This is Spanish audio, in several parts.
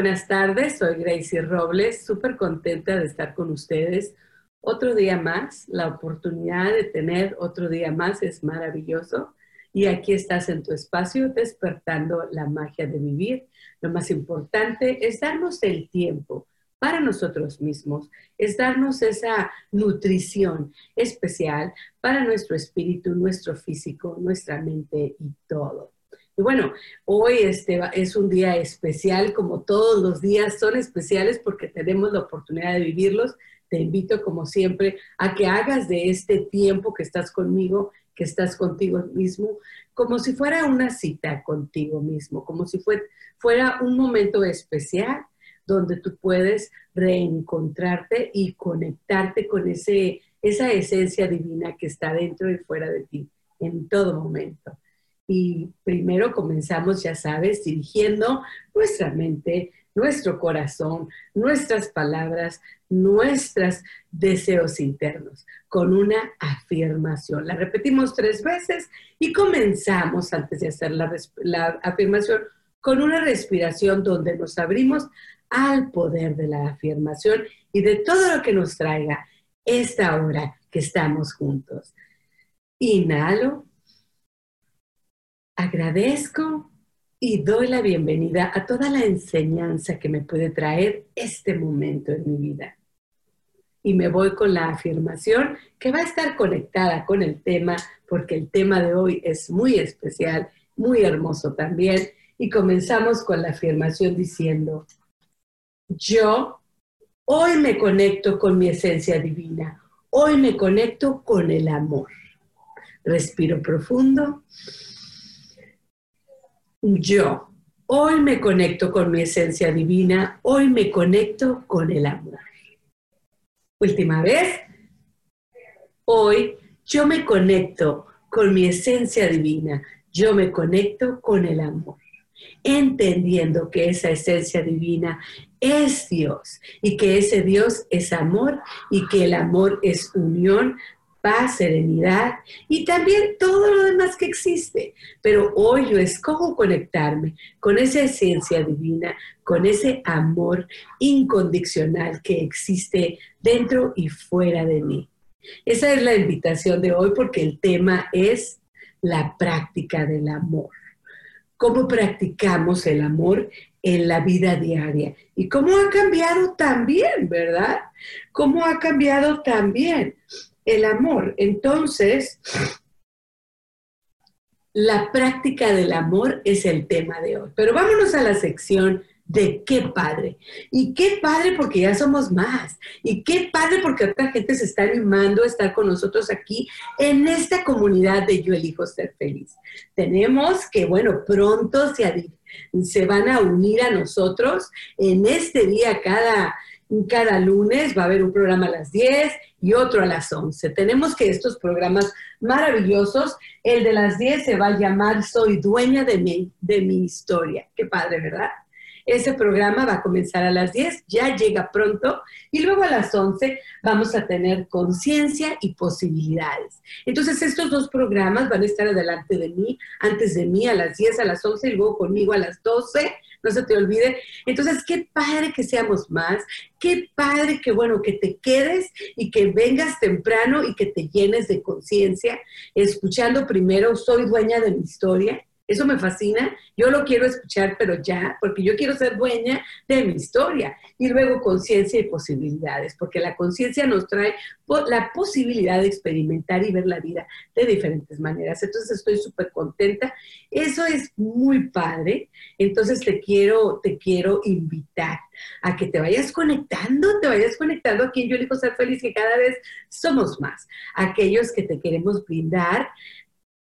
Buenas tardes, soy Gracie Robles, súper contenta de estar con ustedes. Otro día más, la oportunidad de tener otro día más es maravilloso. Y aquí estás en tu espacio despertando la magia de vivir. Lo más importante es darnos el tiempo para nosotros mismos, es darnos esa nutrición especial para nuestro espíritu, nuestro físico, nuestra mente y todo. Y bueno, hoy este es un día especial, como todos los días son especiales porque tenemos la oportunidad de vivirlos. Te invito, como siempre, a que hagas de este tiempo que estás conmigo, que estás contigo mismo, como si fuera una cita contigo mismo, como si fuera un momento especial donde tú puedes reencontrarte y conectarte con ese, esa esencia divina que está dentro y fuera de ti en todo momento. Y primero comenzamos, ya sabes, dirigiendo nuestra mente, nuestro corazón, nuestras palabras, nuestros deseos internos, con una afirmación. La repetimos tres veces y comenzamos, antes de hacer la, afirmación, con una respiración donde nos abrimos al poder de la afirmación y de todo lo que nos traiga esta hora que estamos juntos. Inhalo agradezco y doy la bienvenida a toda la enseñanza que me puede traer este momento en mi vida. Y me voy con la afirmación que va a estar conectada con el tema, porque el tema de hoy es muy especial, muy hermoso también. Y comenzamos con la afirmación diciendo, yo hoy me conecto con mi esencia divina, hoy me conecto con el amor. Respiro profundo yo. Hoy me conecto con mi esencia divina, hoy me conecto con el amor. Última vez. Hoy yo me conecto con mi esencia divina, yo me conecto con el amor, entendiendo que esa esencia divina es Dios y que ese Dios es amor y que el amor es unión paz, serenidad y también todo lo demás que existe. Pero hoy yo escojo conectarme con esa esencia divina, con ese amor incondicional que existe dentro y fuera de mí. Esa es la invitación de hoy porque el tema es la práctica del amor. ¿Cómo practicamos el amor en la vida diaria? Y cómo ha cambiado también, ¿verdad? ¿Cómo ha cambiado también? El amor. Entonces, la práctica del amor es el tema de hoy. Pero vámonos a la sección de qué padre. Y qué padre porque ya somos más. Y qué padre porque otra gente se está animando a estar con nosotros aquí en esta comunidad de Yo elijo ser feliz. Tenemos que, bueno, pronto se, se van a unir a nosotros en este día cada cada lunes va a haber un programa a las 10 y otro a las 11. Tenemos que estos programas maravillosos, el de las 10 se va a llamar Soy dueña de mi, de mi historia. Qué padre, ¿verdad? Ese programa va a comenzar a las 10, ya llega pronto, y luego a las 11 vamos a tener conciencia y posibilidades. Entonces, estos dos programas van a estar adelante de mí, antes de mí, a las 10, a las 11, y luego conmigo a las 12 no se te olvide. Entonces, qué padre que seamos más, qué padre que, bueno, que te quedes y que vengas temprano y que te llenes de conciencia, escuchando primero, soy dueña de mi historia, Eso me fascina. Yo lo quiero escuchar, pero ya, porque yo quiero ser dueña de mi historia. Y luego conciencia y posibilidades, porque la conciencia nos trae la posibilidad de experimentar y ver la vida de diferentes maneras. Entonces estoy súper contenta. Eso es muy padre. Entonces te quiero, te quiero invitar a que te vayas conectando, te vayas conectando a quien yo elijo ser feliz, que cada vez somos más. Aquellos que te queremos brindar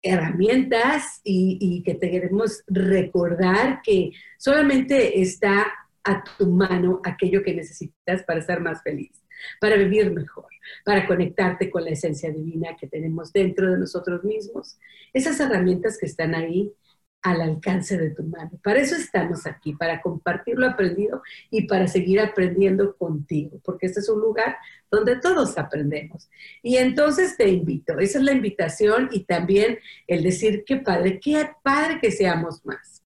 herramientas y, que te queremos recordar que solamente está a tu mano aquello que necesitas para estar más feliz, para vivir mejor, para conectarte con la esencia divina que tenemos dentro de nosotros mismos. Esas herramientas que están ahí al alcance de tu mano. Para eso estamos aquí, para compartir lo aprendido y para seguir aprendiendo contigo, porque este es un lugar donde todos aprendemos. Y entonces te invito, esa es la invitación y también el decir qué padre, qué padre que seamos más.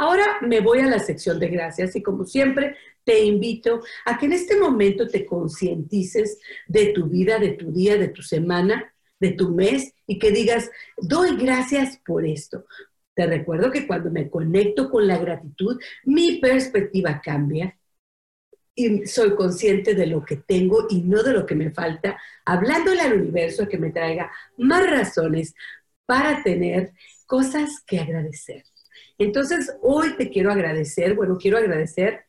Ahora me voy a la sección de gracias y como siempre te invito a que en este momento te concientices de tu vida, de tu día, de tu semana, de tu mes y que digas, doy gracias por esto. Te recuerdo que cuando me conecto con la gratitud, mi perspectiva cambia y soy consciente de lo que tengo y no de lo que me falta, hablándole al universo que me traiga más razones para tener cosas que agradecer. Entonces, hoy te quiero agradecer, bueno, quiero agradecer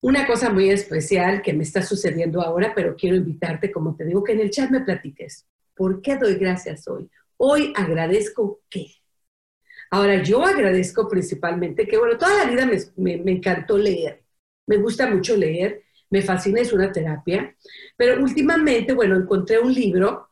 una cosa muy especial que me está sucediendo ahora, pero quiero invitarte, como te digo, que en el chat me platiques. ¿Por qué doy gracias hoy? Hoy agradezco qué. Ahora, yo agradezco principalmente que, bueno, toda la vida me, encantó leer. Me gusta mucho leer, me fascina, es una terapia. Pero últimamente, bueno, encontré un libro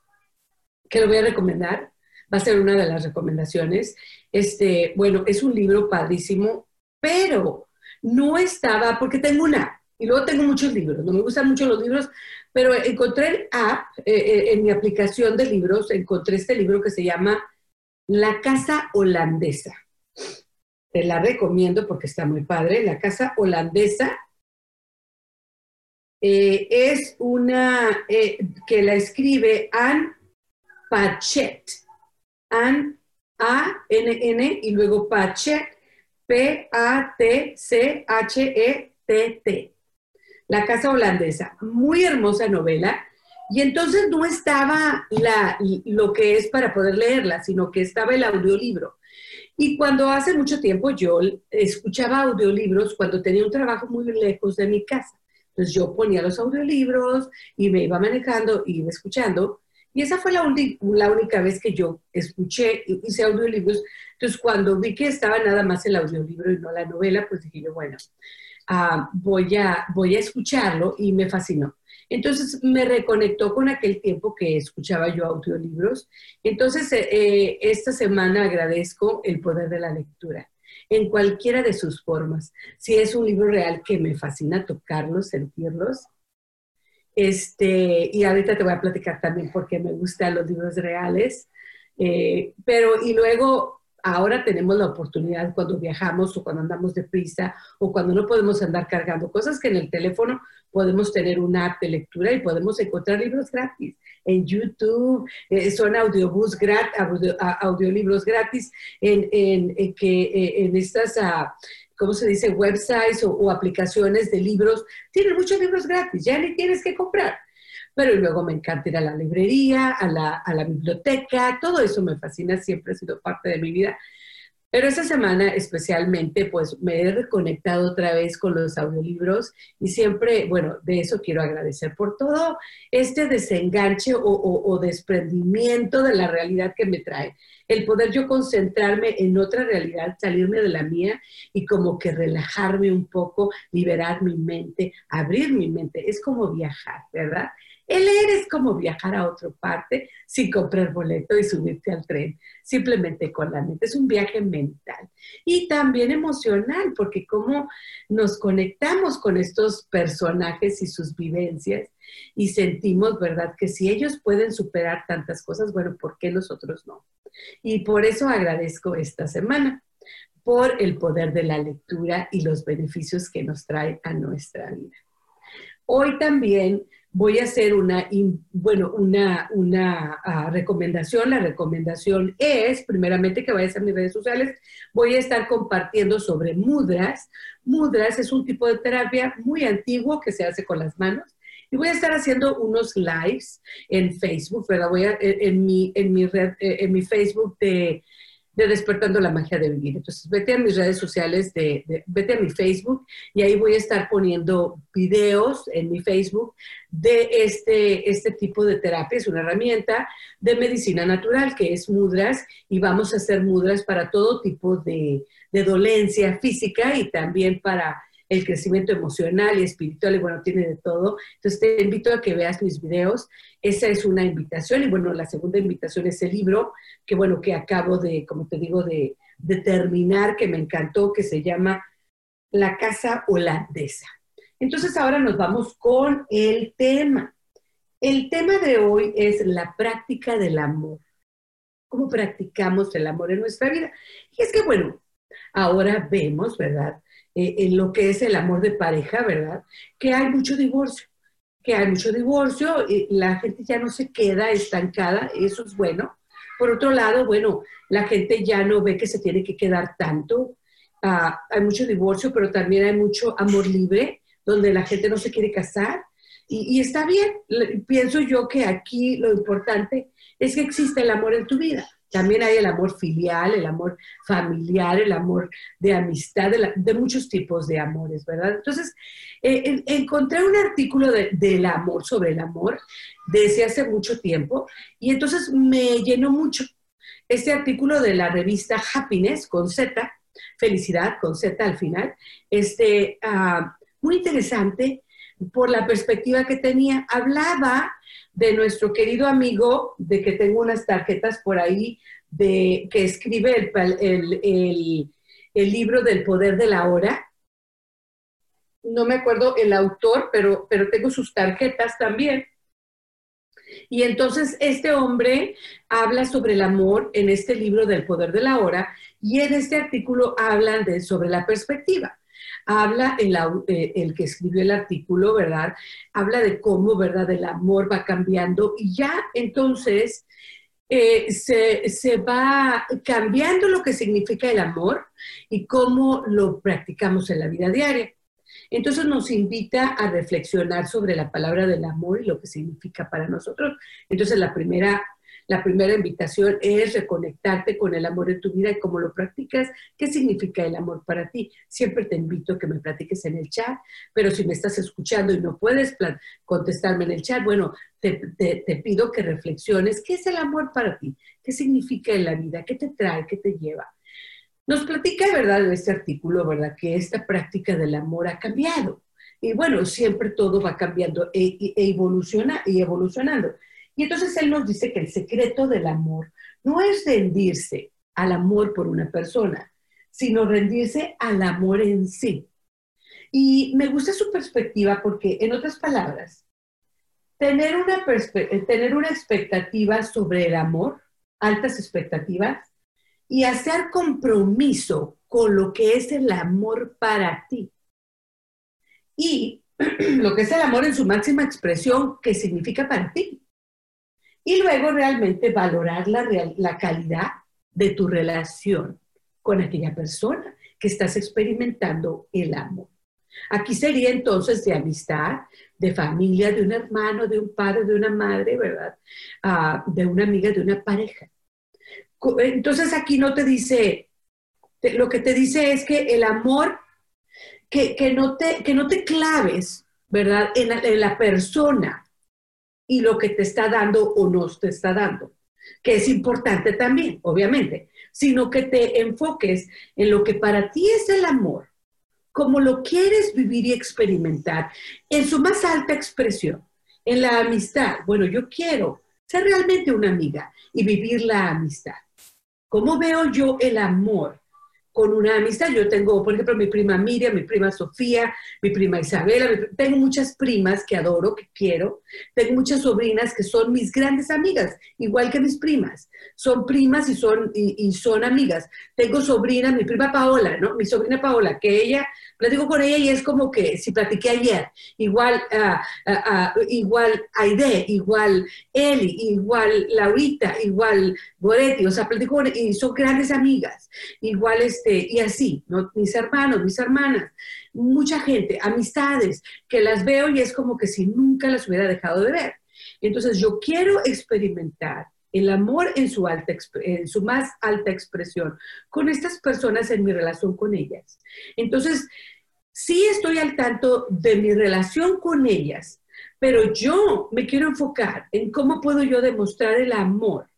que lo voy a recomendar. Va a ser una de las recomendaciones. Este, bueno, es un libro padrísimo, pero no estaba, porque tengo una, y luego tengo muchos libros, no me gustan mucho los libros, pero encontré el app, eh, eh, en mi aplicación de libros, encontré este libro que se llama La Casa Holandesa. Te la recomiendo porque está muy padre. La Casa Holandesa eh, es una que la escribe Anne Pachet. Anne A-N-N y luego Pachet, P-A-T-C-H-E-T-T la Casa Holandesa, muy hermosa novela, y entonces no estaba la, lo que es para poder leerla, sino que estaba el audiolibro. Y cuando hace mucho tiempo yo escuchaba audiolibros cuando tenía un trabajo muy lejos de mi casa. Entonces yo ponía los audiolibros y me iba manejando y iba escuchando. Y esa fue la, única vez que yo escuché, hice audiolibros. Entonces cuando vi que estaba nada más el audiolibro y no la novela, pues dije yo, bueno, Voy, a, voy a escucharlo y me fascinó. Entonces me reconectó con aquel tiempo que escuchaba yo audiolibros. Entonces eh, eh, esta semana agradezco el poder de la lectura en cualquiera de sus formas. Si es un libro real que me fascina tocarlos, sentirlos. Este, y ahorita te voy a platicar también porque me gustan los libros reales. Eh, pero, y luego ahora tenemos la oportunidad cuando viajamos o cuando andamos deprisa o cuando no podemos andar cargando cosas que en el teléfono podemos tener una app de lectura y podemos encontrar libros gratis. En YouTube eh, son audiobooks gratis, audiolibros gratis, en, en, que, eh, en estas... Uh, ¿cómo se dice? Websites o, aplicaciones de libros, tienen muchos libros gratis, ya ni tienes que comprar pero luego me encanta ir a la librería, a la, a la biblioteca, todo eso me fascina, siempre ha sido parte de mi vida. Pero esta semana especialmente, pues me he reconectado otra vez con los audiolibros y siempre, bueno, de eso quiero agradecer por todo este desenganche o, o, desprendimiento de la realidad que me trae. El poder yo concentrarme en otra realidad, salirme de la mía y como que relajarme un poco, liberar mi mente, abrir mi mente. Es como viajar, ¿verdad? El leer es como viajar a otra parte sin comprar boleto y subirte al tren, simplemente con la mente. Es un viaje mental y también emocional, porque como nos conectamos con estos personajes y sus vivencias y sentimos, ¿verdad?, que si ellos pueden superar tantas cosas, bueno, ¿por qué nosotros no? Y por eso agradezco esta semana por el poder de la lectura y los beneficios que nos trae a nuestra vida. Hoy también voy a hacer una, bueno, una, una ah, recomendación. La recomendación es, primeramente, que vayas a mis redes sociales. Voy a estar compartiendo sobre mudras. Mudras es un tipo de terapia muy antiguo que se hace con las manos. Y voy a estar haciendo unos lives en Facebook, ¿verdad? Voy a, en, mi, en, mi red, eh, en mi Facebook de de Despertando la Magia de Vivir. Entonces, vete a mis redes sociales, de, vete a mi Facebook y ahí voy a estar poniendo videos en mi Facebook de este, este tipo de terapia. Es una herramienta de medicina natural que es mudras y vamos a hacer mudras para todo tipo de, de dolencia física y también para el crecimiento emocional y espiritual, y bueno, tiene de todo. Entonces te invito a que veas mis videos. Esa es una invitación. Y bueno, la segunda invitación es el libro, que bueno, que acabo de, como te digo, de, terminar, que me encantó, que se llama La Casa Holandesa. Entonces ahora nos vamos con el tema. El tema de hoy es la práctica del amor. ¿Cómo practicamos el amor en nuestra vida? Y es que, bueno, ahora vemos, ¿verdad? Eh, en lo que es el amor de pareja, ¿verdad? Que hay mucho divorcio, que hay mucho divorcio, y la gente ya no se queda estancada, eso es bueno. Por otro lado, bueno, la gente ya no ve que se tiene que quedar tanto. Ah, hay mucho divorcio, pero también hay mucho amor libre, donde la gente no se quiere casar. Y, y está bien, pienso yo que aquí lo importante es que existe el amor en tu vida. También hay el amor filial, el amor familiar, el amor de amistad, de, muchos tipos de amores, ¿verdad? Entonces, eh, encontré un artículo del amor, sobre el amor, desde hace mucho tiempo, y entonces me llenó mucho. Este artículo de la revista Happiness, con Z, felicidad, con Z al final, este, ah, muy interesante por la perspectiva que tenía. Hablaba de nuestro querido amigo, de que tengo unas tarjetas por ahí, de, que escribe el, libro del poder de la hora. No me acuerdo el autor, pero, pero tengo sus tarjetas también. Y entonces este hombre habla sobre el amor en este libro del poder de la hora y en este artículo hablan de, sobre la perspectiva habla el, eh, el, que escribió el artículo, ¿verdad? Habla de cómo, ¿verdad? El amor va cambiando y ya entonces eh, se, se, va cambiando lo que significa el amor y cómo lo practicamos en la vida diaria. Entonces nos invita a reflexionar sobre la palabra del amor y lo que significa para nosotros. Entonces la primera la primera invitación es reconectarte con el amor en tu vida y cómo lo practicas, qué significa el amor para ti. Siempre te invito a que me platiques en el chat, pero si me estás escuchando y no puedes contestarme en el chat, bueno, te, pido que reflexiones qué es el amor para ti, qué significa en la vida, qué te trae, qué te lleva. Nos platica, ¿verdad?, en este artículo, ¿verdad?, que esta práctica del amor ha cambiado. Y bueno, siempre todo va cambiando e, e evoluciona, y evolucionando. Entonces él nos dice que el secreto del amor no es rendirse al amor por una persona, sino rendirse al amor en sí. Y me gusta su perspectiva porque, en otras palabras, tener una, tener una expectativa sobre el amor, altas expectativas, y hacer compromiso con lo que es el amor para ti. Y lo que es el amor en su máxima expresión, que significa para ti y luego realmente valorar la, la calidad de tu relación con aquella persona que estás experimentando el amor. Aquí sería entonces de amistad, de familia, de un hermano, de un padre, de una madre, ¿verdad? Ah, de una amiga, de una pareja. Entonces aquí no te dice, lo que te dice es que el amor, que, no, te, que no te claves, ¿verdad? en la persona, y lo que te está dando o no te está dando, que es importante también, obviamente, sino que te enfoques en lo que para ti es el amor, como lo quieres vivir y experimentar en su más alta expresión, en la amistad. Bueno, yo quiero ser realmente una amiga y vivir la amistad. ¿Cómo veo yo el amor con una amistad. Yo tengo, por ejemplo, mi prima Miriam, mi prima Sofía, mi prima Isabela, tengo muchas primas que adoro, que quiero, tengo muchas sobrinas que son mis grandes amigas, igual que mis primas. Son primas y son, y, son amigas. Tengo sobrina, mi prima Paola, ¿no? Mi sobrina Paola, que ella, platico con ella y es como que si platiqué ayer, igual, uh, uh, igual Aide, igual Eli, igual Laurita, igual Goretti, o sea, platico con y son grandes amigas, igual este, y así, ¿no? mis hermanos, mis hermanas, mucha gente, amistades, que las veo y es como que si nunca las hubiera dejado de ver. Entonces yo quiero experimentar el amor en su, alta, en su más alta expresión con estas personas en mi relación con ellas. Entonces, sí estoy al tanto de mi relación con ellas, pero yo me quiero enfocar en cómo puedo yo demostrar el amor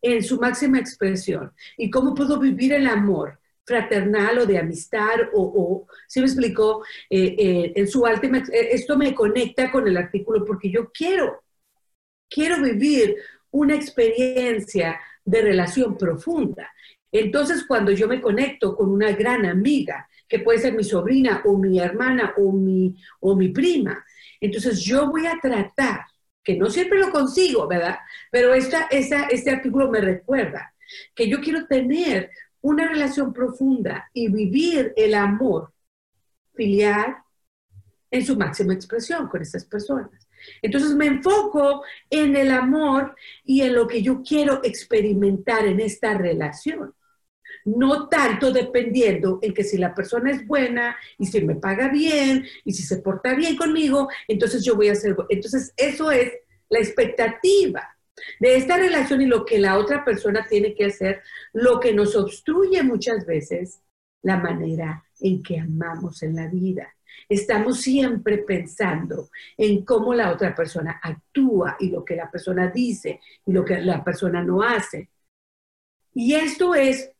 en su máxima expresión y cómo puedo vivir el amor fraternal o de amistad o, si me explicó, eh, eh, en su última, eh, esto me conecta con el artículo porque yo quiero, quiero vivir una experiencia de relación profunda. Entonces, cuando yo me conecto con una gran amiga, que puede ser mi sobrina o mi hermana o mi, o mi prima, entonces yo voy a tratar que no siempre lo consigo, ¿verdad? Pero esta, este artículo me recuerda que yo quiero tener una relación profunda y vivir el amor filial en su máxima expresión con estas personas. Entonces me enfoco en el amor y en lo que yo quiero experimentar en esta relación. No tanto dependiendo en que si la persona es buena y si me paga bien y si se porta bien conmigo, entonces yo voy a hacer. Entonces eso es la expectativa de esta relación y lo que la otra persona tiene que hacer, lo que nos obstruye muchas veces la manera en que amamos en la vida. Estamos siempre pensando en cómo la otra persona actúa y lo que la persona dice y lo que la persona no hace. Y esto es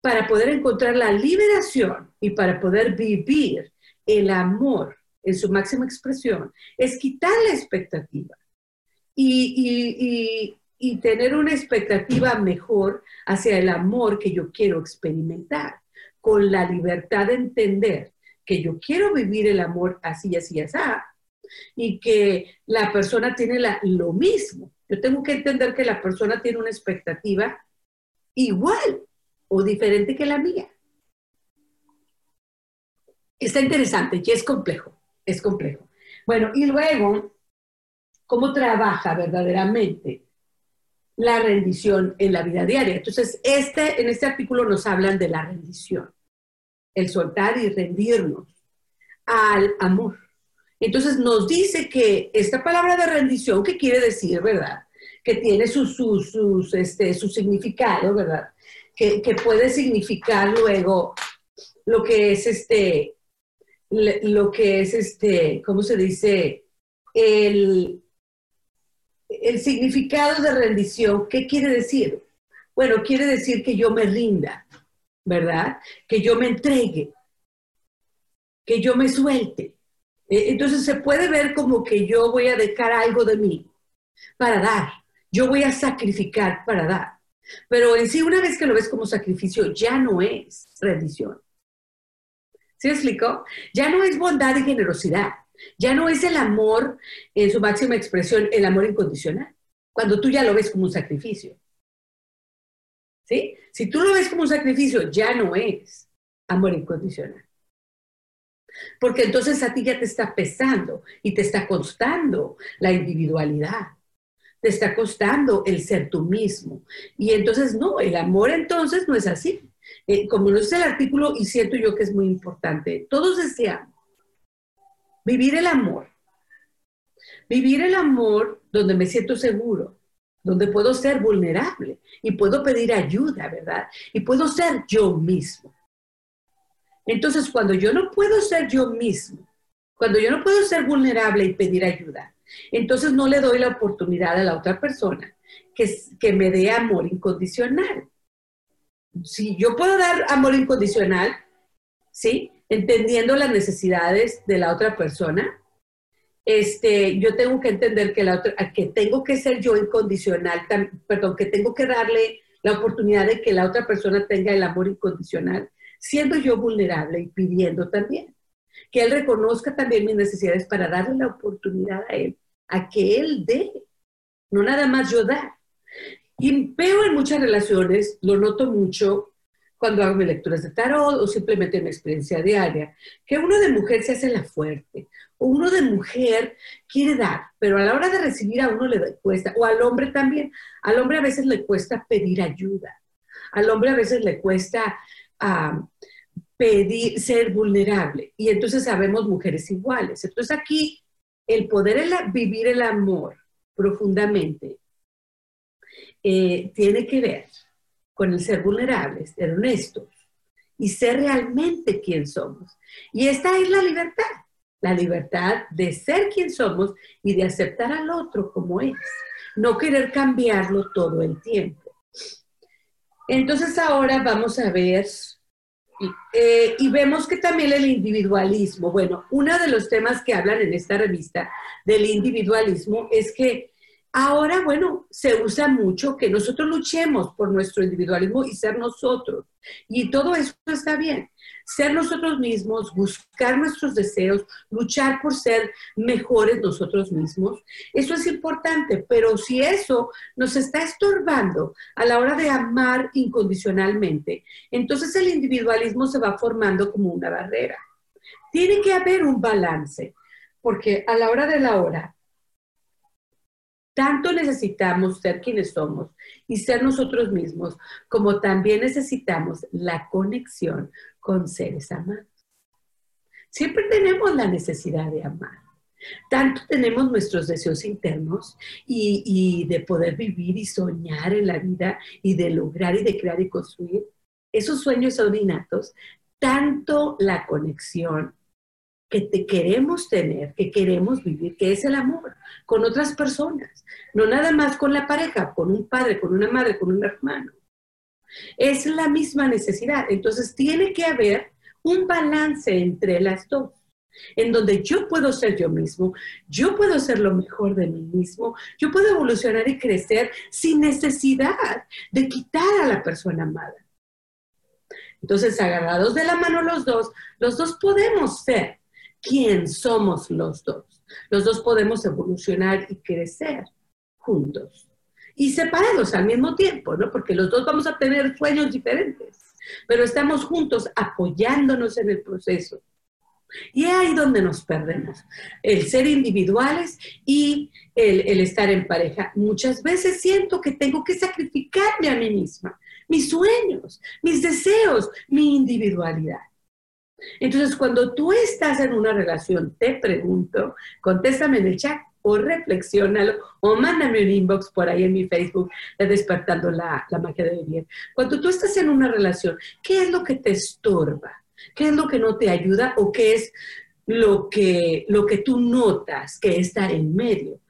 para poder encontrar la liberación y para poder vivir el amor en su máxima expresión, es quitar la expectativa y, tener una expectativa mejor hacia el amor que yo quiero experimentar, con la libertad de entender que yo quiero vivir el amor así, así, así, y que la persona tiene lo mismo. Yo tengo que entender que la persona tiene una expectativa igual o diferente que la mía. Está interesante y es complejo, es complejo. Bueno, y luego, ¿cómo trabaja verdaderamente la rendición en la vida diaria? Entonces, este, en este artículo nos hablan de la rendición, el soltar y rendirnos al amor. Entonces nos dice que esta palabra de rendición, ¿qué quiere decir, verdad? Que tiene su, su, este, su significado, ¿verdad? que, puede significar luego lo que es este, lo que es este, ¿cómo se dice? El, el significado de rendición, ¿qué quiere decir? Bueno, quiere decir que yo me rinda, ¿verdad? Que yo me entregue, que yo me suelte. E, entonces se puede ver como que yo voy a dejar algo de mí para dar, yo voy a sacrificar para dar. Pero en sí, una vez que lo ves como sacrificio, ya no es rendición. ¿Sí me explico? Ya no es bondad y generosidad. Ya no es el amor en su máxima expresión, el amor incondicional. Cuando tú ya lo ves como un sacrificio. ¿Sí? Si tú lo ves como un sacrificio, ya no es amor incondicional. Porque entonces a ti ya te está pesando y te está costando la individualidad te está costando el ser tú mismo. Y entonces, no, el amor entonces no es así. Eh, como no es el artículo, y siento yo que es muy importante, todos deseamos vivir el amor. Vivir el amor donde me siento seguro, donde puedo ser vulnerable y puedo pedir ayuda, ¿verdad? Y puedo ser yo mismo. Entonces, cuando yo no puedo ser yo mismo, cuando yo no puedo ser vulnerable y pedir ayuda, entonces no le doy la oportunidad a la otra persona que, que me dé amor incondicional. Si yo puedo dar amor incondicional, ¿sí? Entendiendo las necesidades de la otra persona, este, yo tengo que entender que, la otra, que tengo que ser yo incondicional, perdón, que tengo que darle la oportunidad de que la otra persona tenga el amor incondicional siendo yo vulnerable y pidiendo también. Que Él reconozca también mis necesidades para darle la oportunidad a Él, a que Él dé, no nada más yo dar. Y veo en muchas relaciones, lo noto mucho cuando hago mis lecturas de tarot o simplemente en mi experiencia diaria, que uno de mujer se hace la fuerte, o uno de mujer quiere dar, pero a la hora de recibir a uno le cuesta, o al hombre también, al hombre a veces le cuesta pedir ayuda, al hombre a veces le cuesta pedir, ser vulnerable, y entonces sabemos mujeres iguales. Entonces aquí el poder vivir el amor profundamente eh, tiene que ver con el ser vulnerables, ser honestos y ser realmente quien somos. Y esta es la libertad, la libertad de ser quien somos y de aceptar al otro como es, no querer cambiarlo todo el tiempo. Entonces ahora vamos a ver, eh, y vemos que también el individualismo, bueno, uno de los temas que hablan en esta revista del individualismo es que Ahora, bueno, se usa mucho que nosotros luchemos por nuestro individualismo y ser nosotros. Y todo eso está bien. Ser nosotros mismos, buscar nuestros deseos, luchar por ser mejores nosotros mismos, eso es importante. Pero si eso nos está estorbando a la hora de amar incondicionalmente, entonces el individualismo se va formando como una barrera. Tiene que haber un balance, porque a la hora de la hora, tanto necesitamos ser quienes somos y ser nosotros mismos, como también necesitamos la conexión con seres amados. Siempre tenemos la necesidad de amar. Tanto tenemos nuestros deseos internos y, de poder vivir y soñar en la vida y de lograr y de crear y construir. Esos sueños son. Tanto la conexión que te queremos tener, que queremos vivir, que es el amor con otras personas, no nada más con la pareja, con un padre, con una madre, con un hermano. Es la misma necesidad. Entonces tiene que haber un balance entre las dos, en donde yo puedo ser yo mismo, yo puedo ser lo mejor de mí mismo, yo puedo evolucionar y crecer sin necesidad de quitar a la persona amada. Entonces, agarrados de la mano los dos, los dos podemos ser quién somos los dos. Los dos podemos evolucionar y crecer juntos y separados al mismo tiempo, ¿no? Porque los dos vamos a tener sueños diferentes, pero estamos juntos apoyándonos en el proceso. Y ahí donde nos perdemos, el ser individuales y el, el, estar en pareja. Muchas veces siento que tengo que sacrificarme a mí misma, mis sueños, mis deseos, mi individualidad. Entonces, cuando tú estás en una relación, te pregunto, contéstame en el chat o reflexionalo o mándame un inbox por ahí en mi Facebook de Despertando la, la Magia de Vivir. Cuando tú estás en una relación, ¿qué es lo que te estorba? ¿Qué es lo que no te ayuda o qué es lo que, lo que tú notas que está en medio?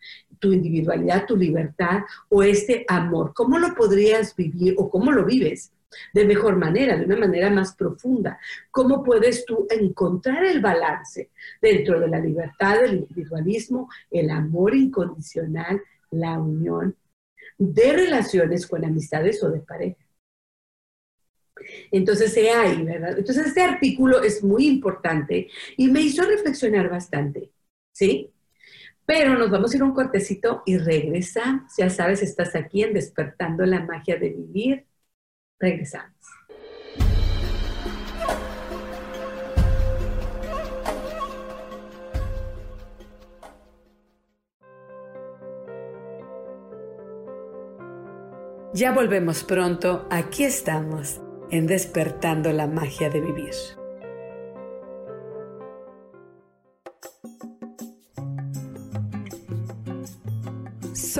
tu individualidad, tu libertad o este amor. ¿Cómo lo podrías vivir o cómo lo vives? De mejor manera, de una manera más profunda. ¿Cómo puedes tú encontrar el balance dentro de la libertad, del individualismo, el amor incondicional, la unión de relaciones con amistades o de pareja? Entonces, se hay, ¿verdad? Entonces, este artículo es muy importante y me hizo reflexionar bastante, ¿sí? Pero nos vamos a ir un cortecito y regresamos. Ya sabes, estás aquí en Despertando la Magia de Vivir Regresamos. Ya volvemos pronto, aquí estamos, en despertando la magia de vivir.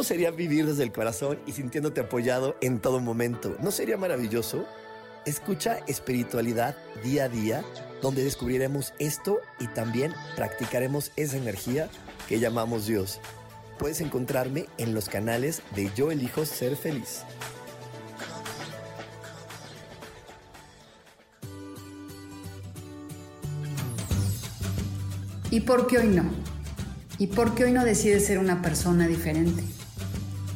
¿Cómo sería vivir desde el corazón y sintiéndote apoyado en todo momento? ¿No sería maravilloso? Escucha espiritualidad día a día, donde descubriremos esto y también practicaremos esa energía que llamamos Dios. Puedes encontrarme en los canales de Yo elijo ser feliz. ¿Y por qué hoy no? ¿Y por qué hoy no decides ser una persona diferente?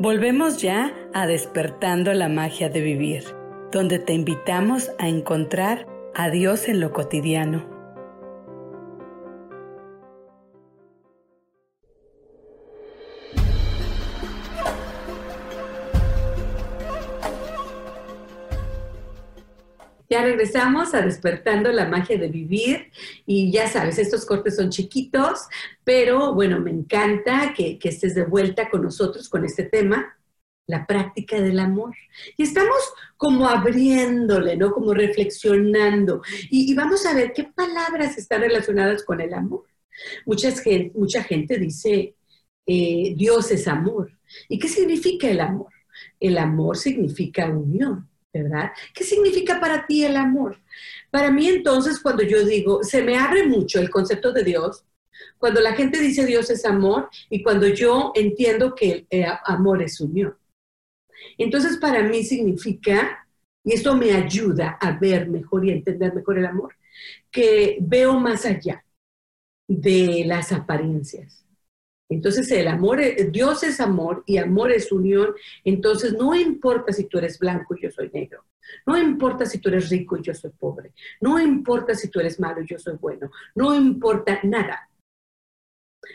Volvemos ya a despertando la magia de vivir, donde te invitamos a encontrar a Dios en lo cotidiano Ya regresamos a despertando la magia de vivir y ya sabes, estos cortes son chiquitos, pero bueno, me encanta que, estés de vuelta con nosotros con este tema, la práctica del amor. Y estamos como abriéndole, ¿no? Como reflexionando. Y, vamos a ver qué palabras están relacionadas con el amor. Muchas, mucha gente dice, eh, Dios es amor. ¿Y qué significa el amor? El amor significa unión. ¿Verdad? ¿Qué significa para ti el amor? Para mí entonces, cuando yo digo, se me abre mucho el concepto de Dios, cuando la gente dice Dios es amor y cuando yo entiendo que el amor es unión. Entonces, para mí significa, y esto me ayuda a ver mejor y a entender mejor el amor, que veo más allá de las apariencias. Entonces el amor, Dios es amor y amor es unión. Entonces no importa si tú eres blanco y yo soy negro. No importa si tú eres rico y yo soy pobre. No importa si tú eres malo y yo soy bueno. No importa nada.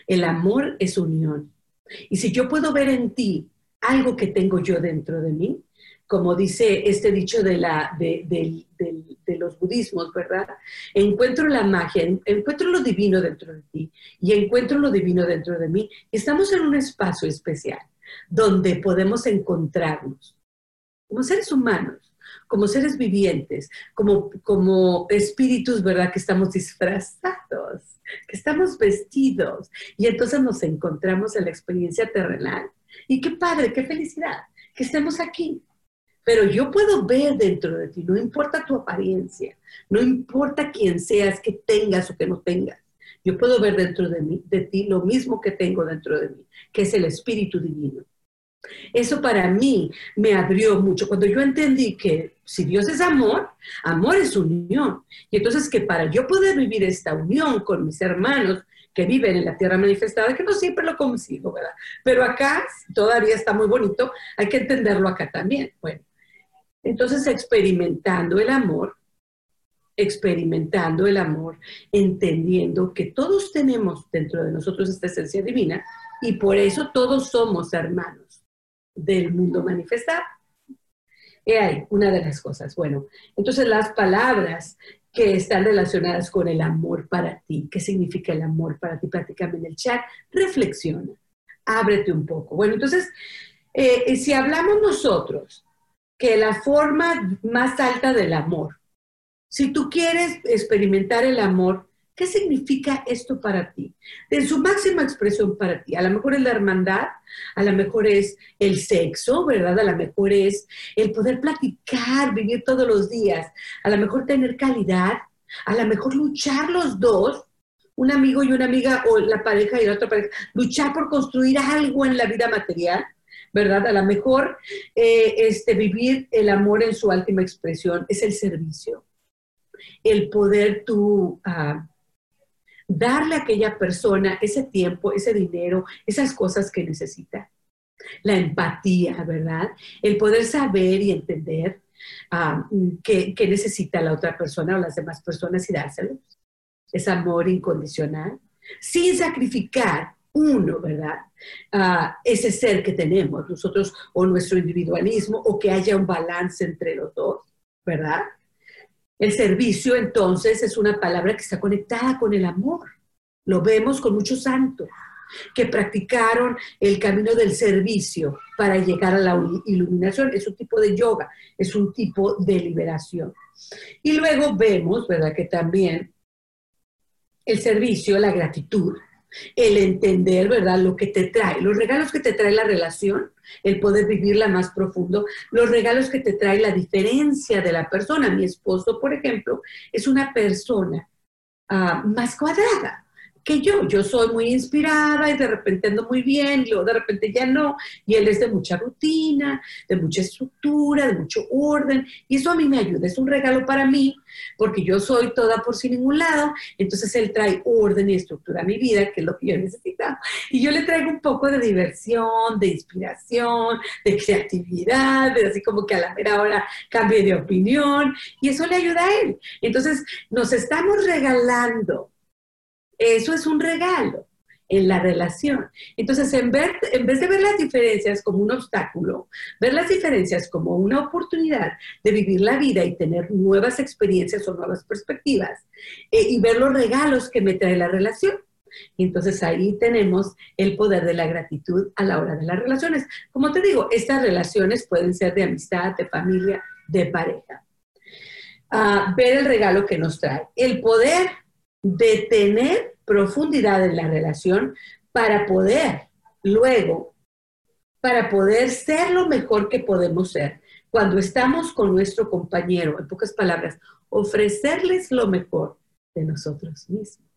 El amor es unión. Y si yo puedo ver en ti algo que tengo yo dentro de mí, como dice este dicho de, la, de, los budismos, ¿verdad? Encuentro la magia, encuentro lo divino dentro de ti y encuentro lo divino dentro de mí. Estamos en un espacio especial donde podemos encontrarnos como seres humanos, como seres vivientes, como, como espíritus, ¿verdad? Que estamos disfrazados, que estamos vestidos y entonces nos encontramos en la experiencia terrenal. Y qué padre, qué felicidad que estemos aquí pero yo puedo ver dentro de ti, no importa tu apariencia, no importa quién seas, que tengas o que no tengas. Yo puedo ver dentro de, mí, de ti lo mismo que tengo dentro de mí, que es el Espíritu Divino. Eso para mí me abrió mucho. Cuando yo entendí que si Dios es amor, amor es unión. Y entonces que para yo poder vivir esta unión con mis hermanos que viven en la tierra manifestada, que no siempre lo consigo, ¿verdad? Pero acá todavía está muy bonito, hay que entenderlo acá también. Bueno, entonces, experimentando el amor, experimentando el amor, entendiendo que todos tenemos dentro de nosotros esta esencia divina y por eso todos somos hermanos del mundo manifestado. He ahí una de las cosas. Bueno, entonces las palabras que están relacionadas con el amor para ti, ¿qué significa el amor para ti? Prácticamente en el chat, reflexiona, ábrete un poco. Bueno, entonces, eh, si hablamos nosotros que la forma más alta del amor. Si tú quieres experimentar el amor, ¿qué significa esto para ti? De su máxima expresión para ti. A lo mejor es la hermandad, a lo mejor es el sexo, ¿verdad? A lo mejor es el poder platicar, vivir todos los días, a lo mejor tener calidad, a lo mejor luchar los dos un amigo y una amiga o la pareja y la otra pareja, luchar por construir algo en la vida material, ¿verdad? A lo mejor eh, este, vivir el amor en su última expresión es el servicio. El poder tú ah, darle a aquella persona ese tiempo, ese dinero, esas cosas que necesita. La empatía, ¿verdad? El poder saber y entender ah, qué, necesita la otra persona o las demás personas y dárselos. es amor incondicional, sin sacrificar uno, ¿verdad? Ese ser que tenemos nosotros o nuestro individualismo o que haya un balance entre los dos, ¿verdad? El servicio entonces es una palabra que está conectada con el amor. Lo vemos con muchos santos que practicaron el camino del servicio para llegar a la iluminación. Es un tipo de yoga, es un tipo de liberación. Y luego vemos, ¿verdad? Que también el servicio, la gratitud, el entender, ¿verdad? Lo que te trae, los regalos que te trae la relación, el poder vivirla más profundo, los regalos que te trae la diferencia de la persona. Mi esposo, por ejemplo, es una persona ah, más cuadrada, que yo. Yo soy muy inspirada y de repente ando muy bien y luego de repente ya no. Y él es de mucha rutina, de mucha estructura, de mucho orden. Y eso a mí me ayuda. Es un regalo para mí porque yo soy toda por sin ningún lado. Entonces él trae orden y estructura a mi vida, que es lo que yo necesitaba. Y yo le traigo un poco de diversión, de inspiración, de creatividad, de así como que a la mera hora cambie de opinión. Y eso le ayuda a él. Entonces nos estamos regalando eso es un regalo en la relación. Entonces, en, en vez de ver las diferencias como un obstáculo, ver las diferencias como una oportunidad de vivir la vida y tener nuevas experiencias o nuevas perspectivas, eh, y ver los regalos que me trae la relación. entonces ahí tenemos el poder de la gratitud a la hora de las relaciones. Como te digo, estas relaciones pueden ser de amistad, de familia, de pareja. Ah, ver el regalo que nos trae. El poder de tener profundidad en la relación para poder luego, para poder ser lo mejor que podemos ser. Cuando estamos con nuestro compañero, en pocas palabras, ofrecerles lo mejor de nosotros mismos.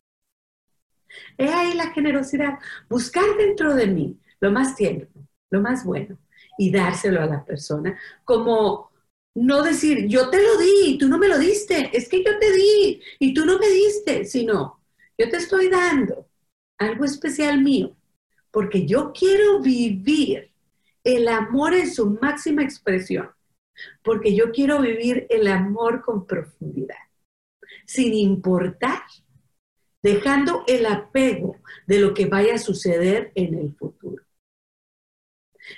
He ahí la generosidad, buscar dentro de mí lo más tierno, lo más bueno y dárselo a la persona como no decir, yo te lo di y tú no me lo diste, es que yo te di y tú no me diste, sino, yo te estoy dando algo especial mío, porque yo quiero vivir el amor en su máxima expresión, porque yo quiero vivir el amor con profundidad, sin importar, dejando el apego de lo que vaya a suceder en el futuro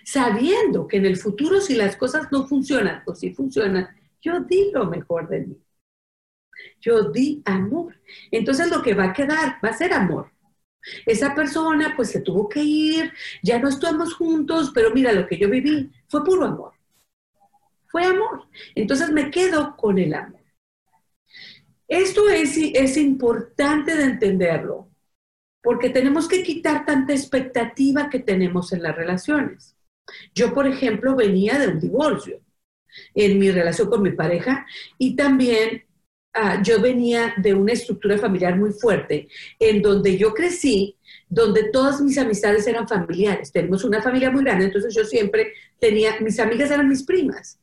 sabiendo que en el futuro si las cosas no funcionan o si funcionan, yo di lo mejor de mí. Yo di amor. Entonces lo que va a quedar va a ser amor. Esa persona pues se tuvo que ir, ya no estamos juntos, pero mira, lo que yo viví fue puro amor. Fue amor. Entonces me quedo con el amor. Esto es, es importante de entenderlo, porque tenemos que quitar tanta expectativa que tenemos en las relaciones. Yo, por ejemplo, venía de un divorcio en mi relación con mi pareja y también ah, yo venía de una estructura familiar muy fuerte, en donde yo crecí, donde todas mis amistades eran familiares. Tenemos una familia muy grande, entonces yo siempre tenía, mis amigas eran mis primas,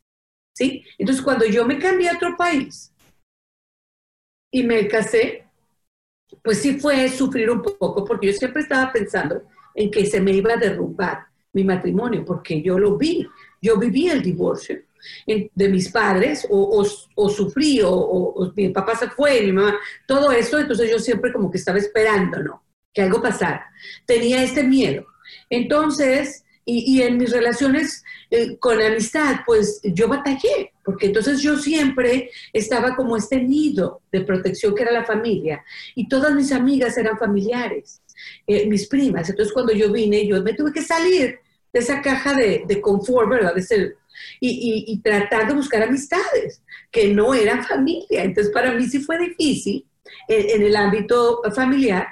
¿sí? Entonces cuando yo me cambié a otro país y me casé, pues sí fue sufrir un poco, porque yo siempre estaba pensando en que se me iba a derrumbar mi matrimonio, porque yo lo vi, yo viví el divorcio de mis padres, o, o, sufrí, o, mi papá se fue, mi mamá, todo eso, entonces yo siempre como que estaba esperando, ¿no? Que algo pasara. Tenía este miedo. Entonces, y, en mis relaciones eh, con amistad, pues yo batallé, porque entonces yo siempre estaba como este nido de protección que era la familia, y todas mis amigas eran familiares, eh, mis primas. Entonces cuando yo vine, yo me tuve que salir de esa caja de, confort, ¿verdad? De ser, y, y, tratar de buscar amistades que no eran familia. Entonces, para mí sí fue difícil en el ámbito familiar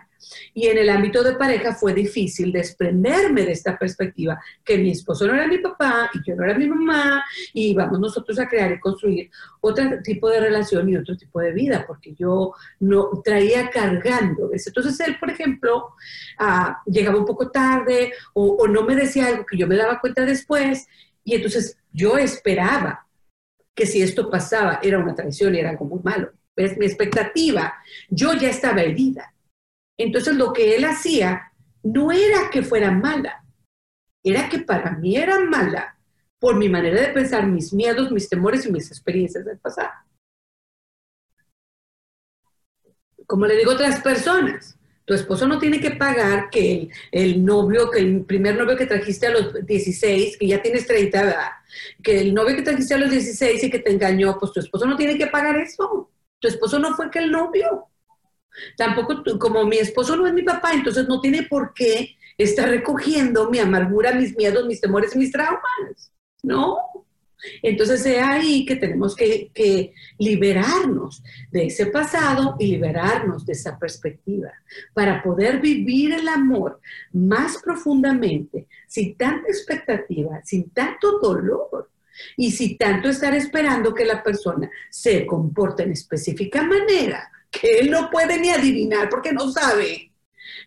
y en el ámbito de pareja fue difícil desprenderme de esta perspectiva, que mi esposo no era mi papá y yo no era mi mamá, y vamos nosotros a crear y construir otro tipo de relación y otro tipo de vida, porque yo no traía cargando. Entonces él, por ejemplo, ah, llegaba un poco tarde o no me decía algo que yo me daba cuenta después, y entonces yo esperaba que si esto pasaba era una traición y era algo muy malo. ¿Ves? Mi expectativa, yo ya estaba herida. Entonces lo que él hacía no era que fuera mala, era que para mí era mala por mi manera de pensar, mis miedos, mis temores y mis experiencias del pasado. como le digo a otras personas, tu esposo no tiene que pagar que el, novio, que el primer novio que trajiste a los 16, que ya tienes 30, ¿verdad? que el novio que trajiste a los 16 y que te engañó, pues tu esposo no tiene que pagar eso. Tu esposo no fue que el novio. Tampoco, como mi esposo no es mi papá, entonces no tiene por qué estar recogiendo mi amargura, mis miedos, mis temores mis traumas. No, entonces es ahí que tenemos que, liberarnos de ese pasado y liberarnos de esa perspectiva para poder vivir el amor más profundamente, sin tanta expectativa, sin tanto dolor y sin tanto estar esperando que la persona se comporte en específica manera que él no puede ni adivinar porque no sabe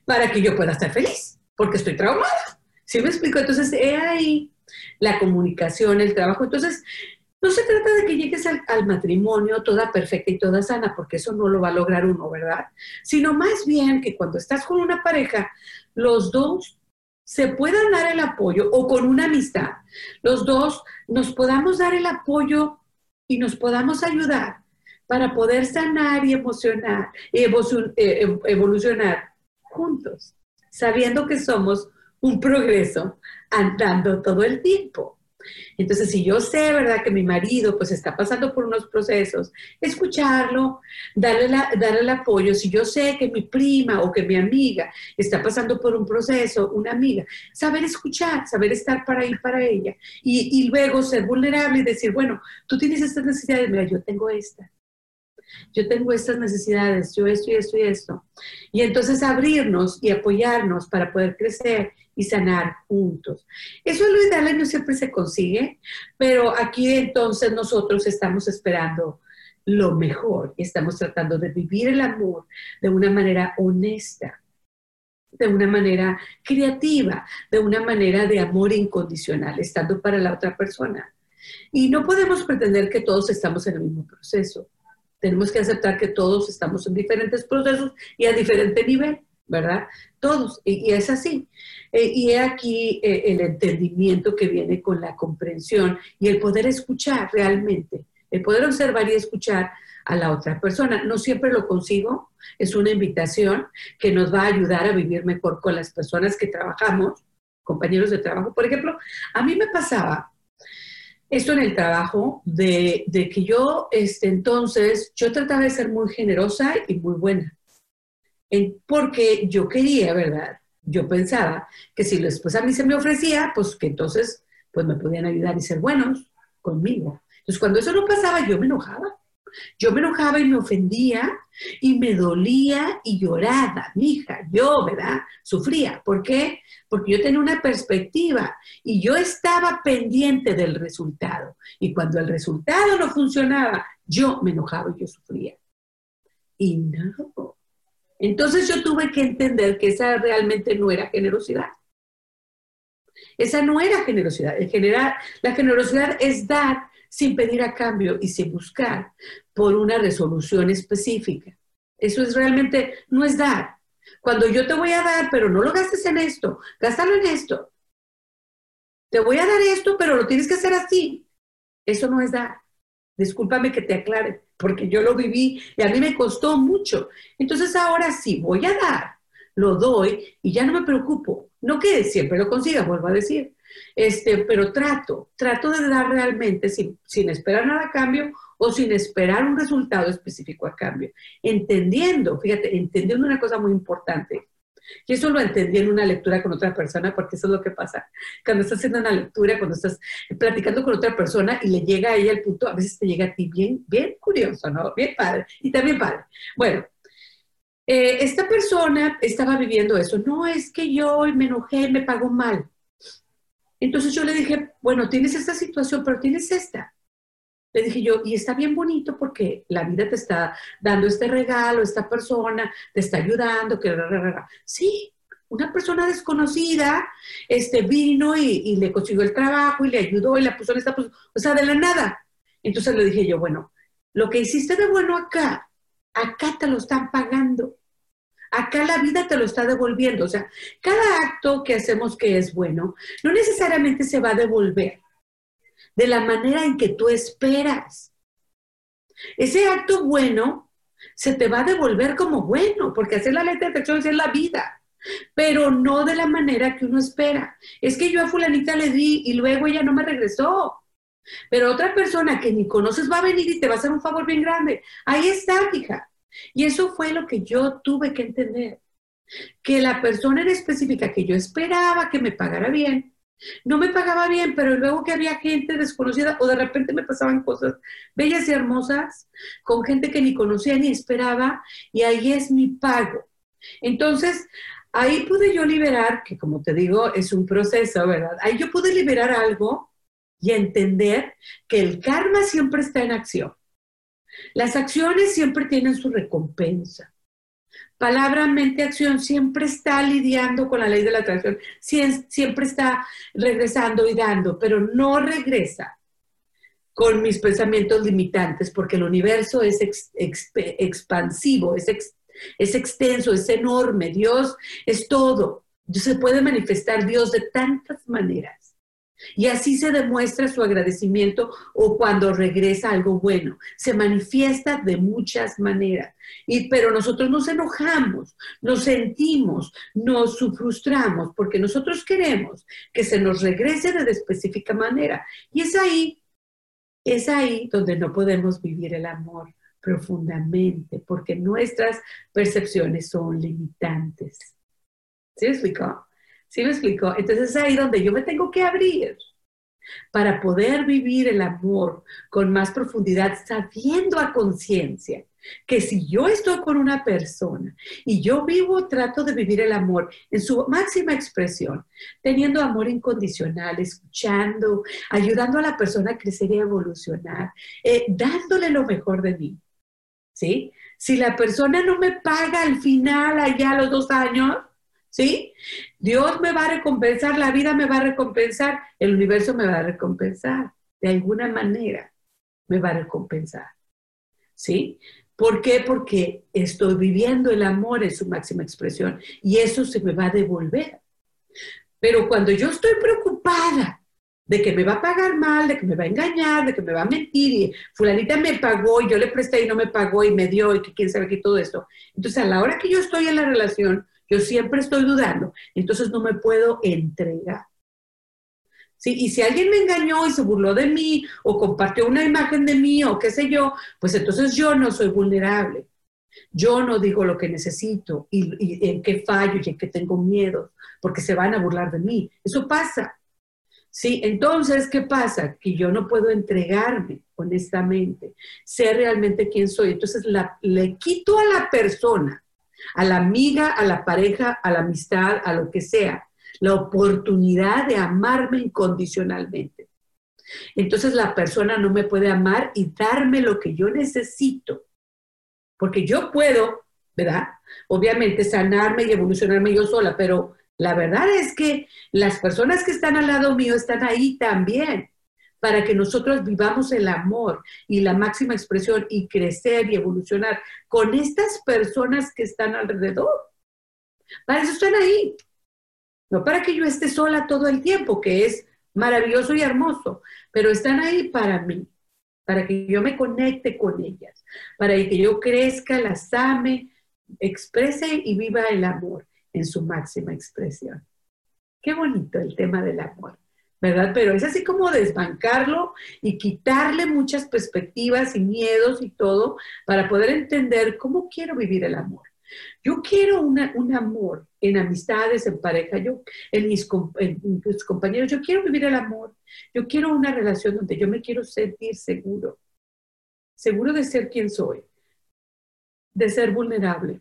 para que yo pueda estar feliz, porque estoy traumada. ¿Sí me explico? Entonces, es ahí la comunicación, el trabajo. Entonces, no se trata de que llegues al, matrimonio toda perfecta y toda sana, porque eso no lo va a lograr uno, ¿verdad? Sino más bien que cuando estás con una pareja, los dos se puedan dar el apoyo o con una amistad, los dos nos podamos dar el apoyo y nos podamos ayudar para poder sanar y emocionar eh, evolucionar juntos, sabiendo que somos un progreso andando todo el tiempo. Entonces, si yo sé, ¿verdad?, que mi marido pues está pasando por unos procesos, escucharlo, darle, darle el apoyo. Si yo sé que mi prima o que mi amiga está pasando por un proceso, una amiga, saber escuchar, saber estar para ir para ella. Y, y luego ser vulnerable y decir, bueno, tú tienes estas necesidades, mira, yo tengo esta yo tengo estas necesidades, yo esto y esto y esto. Y entonces abrirnos y apoyarnos para poder crecer y sanar juntos. Eso es lo ideal no siempre se consigue, pero aquí entonces nosotros estamos esperando lo mejor estamos tratando de vivir el amor de una manera honesta, de una manera creativa, de una manera de amor incondicional, estando para la otra persona. Y no podemos pretender que todos estamos en el mismo proceso. Tenemos que aceptar que todos estamos en diferentes procesos y a diferente nivel. ¿Verdad? Todos, y, es así. Eh, y he aquí eh, el entendimiento que viene con la comprensión y el poder escuchar realmente, el poder observar y escuchar a la otra persona. No siempre lo consigo, es una invitación que nos va a ayudar a vivir mejor con las personas que trabajamos, compañeros de trabajo. Por ejemplo, a mí me pasaba esto en el trabajo de, de que yo, este, entonces, yo trataba de ser muy generosa y muy buena porque yo quería, ¿verdad? Yo pensaba que si después a mí se me ofrecía, pues que entonces pues me podían ayudar y ser buenos conmigo. Entonces cuando eso no pasaba, yo me enojaba. Yo me enojaba y me ofendía y me dolía y lloraba, mija, yo, ¿verdad? Sufría. ¿Por qué? Porque yo tenía una perspectiva y yo estaba pendiente del resultado. Y cuando el resultado no funcionaba, yo me enojaba y yo sufría. Y no, entonces yo tuve que entender que esa realmente no era generosidad. Esa no era generosidad. la generosidad es dar sin pedir a cambio y sin buscar por una resolución específica. Eso es realmente, no es dar. Cuando yo te voy a dar, pero no lo gastes en esto, gástalo en esto. Te voy a dar esto, pero lo tienes que hacer así. Eso no es dar. Discúlpame que te aclare porque yo lo viví y a mí me costó mucho. Entonces ahora sí, voy a dar, lo doy y ya no me preocupo. No que siempre lo consiga, vuelvo a decir. Este, pero trato, trato de dar realmente sin, sin esperar nada a cambio o sin esperar un resultado específico a cambio. Entendiendo, fíjate, entendiendo una cosa muy importante, y eso lo entendí en una lectura con otra persona, porque eso es lo que pasa. Cuando estás haciendo una lectura, cuando estás platicando con otra persona y le llega a ella el punto, a veces te llega a ti bien, bien curioso, ¿no? Bien padre. Y también padre. Bueno, eh, esta persona estaba viviendo eso. No, es que yo me enojé, me pagó mal. Entonces yo le dije, bueno, tienes esta situación, pero tienes esta. Le dije yo, y está bien bonito porque la vida te está dando este regalo, esta persona te está ayudando, que sí, una persona desconocida este, vino y, le consiguió el trabajo y le ayudó y la puso en esta posición, o sea, de la nada. Entonces le dije yo, bueno, lo que hiciste de bueno acá, acá te lo están pagando. Acá la vida te lo está devolviendo. O sea, cada acto que hacemos que es bueno, no necesariamente se va a devolver de la manera en que tú esperas. Ese acto bueno se te va a devolver como bueno, porque hacer la ley de atracción es la vida, pero no de la manera que uno espera. Es que yo a fulanita le di y luego ella no me regresó. Pero otra persona que ni conoces va a venir y te va a hacer un favor bien grande. Ahí está, hija. Y eso fue lo que yo tuve que entender. Que la persona en específica que yo esperaba que me pagara bien, no me pagaba bien, pero luego que había gente desconocida o de repente me pasaban cosas bellas y hermosas con gente que ni conocía ni esperaba y ahí es mi pago. Entonces, ahí pude yo liberar, que como te digo, es un proceso, ¿verdad? Ahí yo pude liberar algo y entender que el karma siempre está en acción. Las acciones siempre tienen su recompensa. Palabra, mente, acción siempre está lidiando con la ley de la atracción, siempre está regresando y dando, pero no regresa con mis pensamientos limitantes, porque el universo es expansivo, es, es extenso, es enorme, Dios es todo. Se puede manifestar Dios de tantas maneras. Y así se demuestra su agradecimiento o cuando regresa algo bueno. Se manifiesta de muchas maneras. Y, pero nosotros nos enojamos, nos sentimos, nos frustramos porque nosotros queremos que se nos regrese de específica manera. Y es ahí, es ahí donde no podemos vivir el amor profundamente porque nuestras percepciones son limitantes. ¿Sí? ¿Sí me explico? Entonces es ahí donde yo me tengo que abrir para poder vivir el amor con más profundidad, sabiendo a conciencia que si yo estoy con una persona y yo vivo, trato de vivir el amor en su máxima expresión, teniendo amor incondicional, escuchando, ayudando a la persona a crecer y evolucionar, eh, dándole lo mejor de mí. ¿Sí? Si la persona no me paga al final, allá los dos años, ¿sí? Dios me va a recompensar, la vida me va a recompensar, el universo me va a recompensar, de alguna manera me va a recompensar, ¿sí? ¿Por qué? Porque estoy viviendo el amor en su máxima expresión y eso se me va a devolver. Pero cuando yo estoy preocupada de que me va a pagar mal, de que me va a engañar, de que me va a mentir y fulanita me pagó y yo le presté y no me pagó y me dio y que quién sabe qué todo esto. Entonces, a la hora que yo estoy en la relación, yo siempre estoy dudando, entonces no me puedo entregar. ¿Sí? Y si alguien me engañó y se burló de mí o compartió una imagen de mí o qué sé yo, pues entonces yo no soy vulnerable. Yo no digo lo que necesito y, en qué fallo y en qué tengo miedo, porque se van a burlar de mí. Eso pasa. Sí, entonces, ¿qué pasa? Que yo no puedo entregarme honestamente, ser realmente quién soy. Entonces le quito a la persona a la amiga, a la pareja, a la amistad, a lo que sea, la oportunidad de amarme incondicionalmente. Entonces la persona no me puede amar y darme lo que yo necesito, porque yo puedo, ¿verdad? Obviamente sanarme y evolucionarme yo sola, pero la verdad es que las personas que están al lado mío están ahí también para que nosotros vivamos el amor y la máxima expresión y crecer y evolucionar con estas personas que están alrededor. Para eso están ahí. No para que yo esté sola todo el tiempo, que es maravilloso y hermoso, pero están ahí para mí, para que yo me conecte con ellas, para que yo crezca, las ame, exprese y viva el amor en su máxima expresión. Qué bonito el tema del amor. Pero es así como desbancarlo y quitarle muchas perspectivas y miedos y todo para poder entender cómo quiero vivir el amor. Yo quiero un amor en amistades, en pareja, yo, en mis, compañeros, yo quiero vivir el amor. Yo quiero una relación donde yo me quiero sentir seguro, seguro de ser quien soy, de ser vulnerable.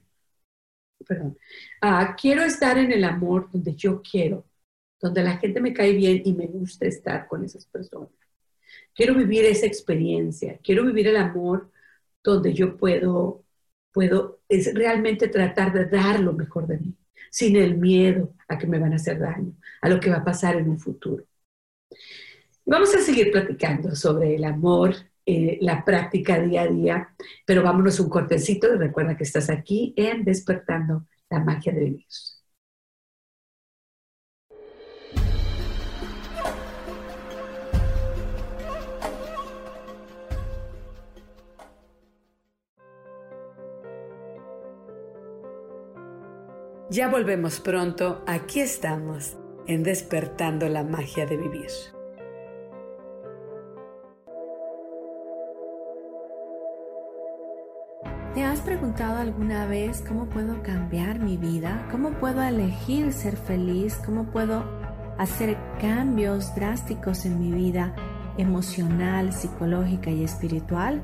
Perdón. Ah, quiero estar en el amor donde yo quiero donde la gente me cae bien y me gusta estar con esas personas. Quiero vivir esa experiencia, quiero vivir el amor donde yo puedo, puedo es realmente tratar de dar lo mejor de mí, sin el miedo a que me van a hacer daño, a lo que va a pasar en un futuro. Vamos a seguir platicando sobre el amor, eh, la práctica día a día, pero vámonos un cortecito y recuerda que estás aquí en Despertando la Magia de Vivir. Ya volvemos pronto, aquí estamos, en Despertando la Magia de Vivir. ¿Te has preguntado alguna vez cómo puedo cambiar mi vida? ¿Cómo puedo elegir ser feliz? ¿Cómo puedo hacer cambios drásticos en mi vida emocional, psicológica y espiritual?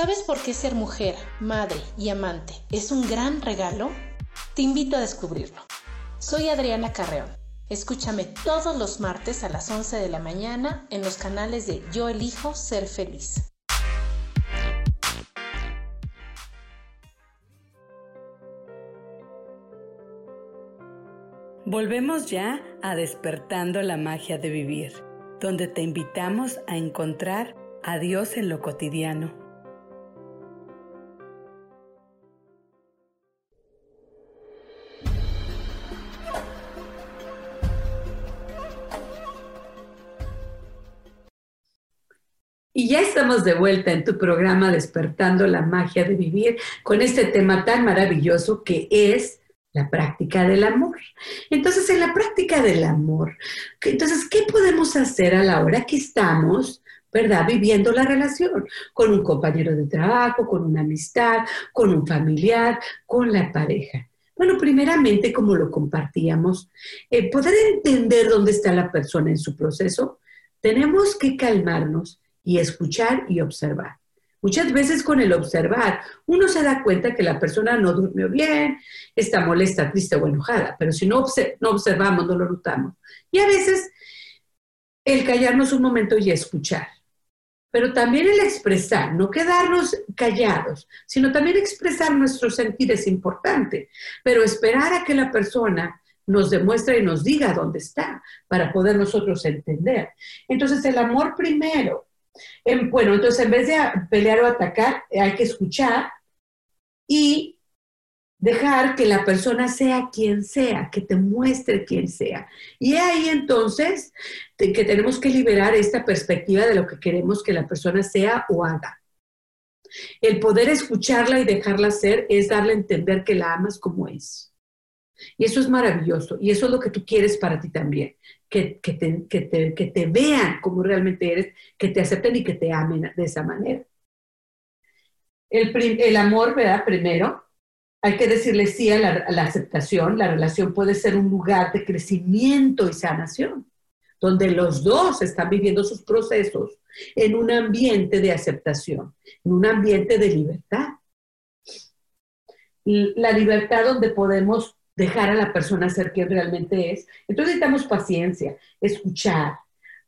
¿Sabes por qué ser mujer, madre y amante es un gran regalo? Te invito a descubrirlo. Soy Adriana Carreón. Escúchame todos los martes a las 11 de la mañana en los canales de Yo elijo ser feliz. Volvemos ya a despertando la magia de vivir, donde te invitamos a encontrar a Dios en lo cotidiano Y ya estamos de vuelta en tu programa Despertando la Magia de Vivir con este tema tan maravilloso que es la práctica del amor. Entonces, en la práctica del amor, entonces, ¿qué podemos hacer a la hora que estamos, verdad, viviendo la relación con un compañero de trabajo, con una amistad, con un familiar, con la pareja? Bueno, primeramente, como lo compartíamos, eh, poder entender dónde está la persona en su proceso, tenemos que calmarnos y escuchar y observar. Muchas veces con el observar uno se da cuenta que la persona no durmió bien, está molesta, triste o enojada, pero si no, no observamos, no lo notamos. Y a veces el callarnos un momento y escuchar, pero también el expresar, no quedarnos callados, sino también expresar nuestro sentir es importante, pero esperar a que la persona nos demuestre y nos diga dónde está para poder nosotros entender. Entonces el amor primero bueno, entonces en vez de pelear o atacar, hay que escuchar y dejar que la persona sea quien sea, que te muestre quien sea. Y ahí entonces que tenemos que liberar esta perspectiva de lo que queremos que la persona sea o haga. El poder escucharla y dejarla ser es darle a entender que la amas como es. Y eso es maravilloso. Y eso es lo que tú quieres para ti también que, te, vean como realmente eres, que te acepten y que te amen de esa manera. El, amor, ¿verdad? Primero, hay que decirle sí a la, aceptación. La relación puede ser un lugar de crecimiento y sanación, donde los dos están viviendo sus procesos en un ambiente de aceptación, en un ambiente de libertad. La libertad donde podemos dejar a la persona ser quien realmente es. Entonces necesitamos paciencia, escuchar,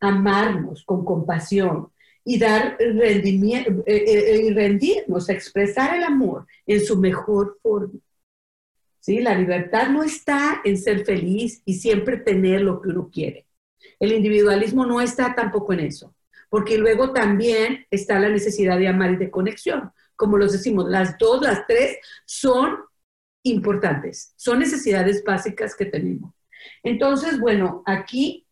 amarnos con compasión y dar rendimiento, eh, eh, eh, rendirnos, expresar el amor en su mejor forma. ¿Sí? La libertad no está en ser feliz y siempre tener lo que uno quiere. El individualismo no está tampoco en eso, porque luego también está la necesidad de amar y de conexión. Como los decimos, las dos, las tres son importantes, son necesidades básicas que tenemos. Entonces, bueno, aquí,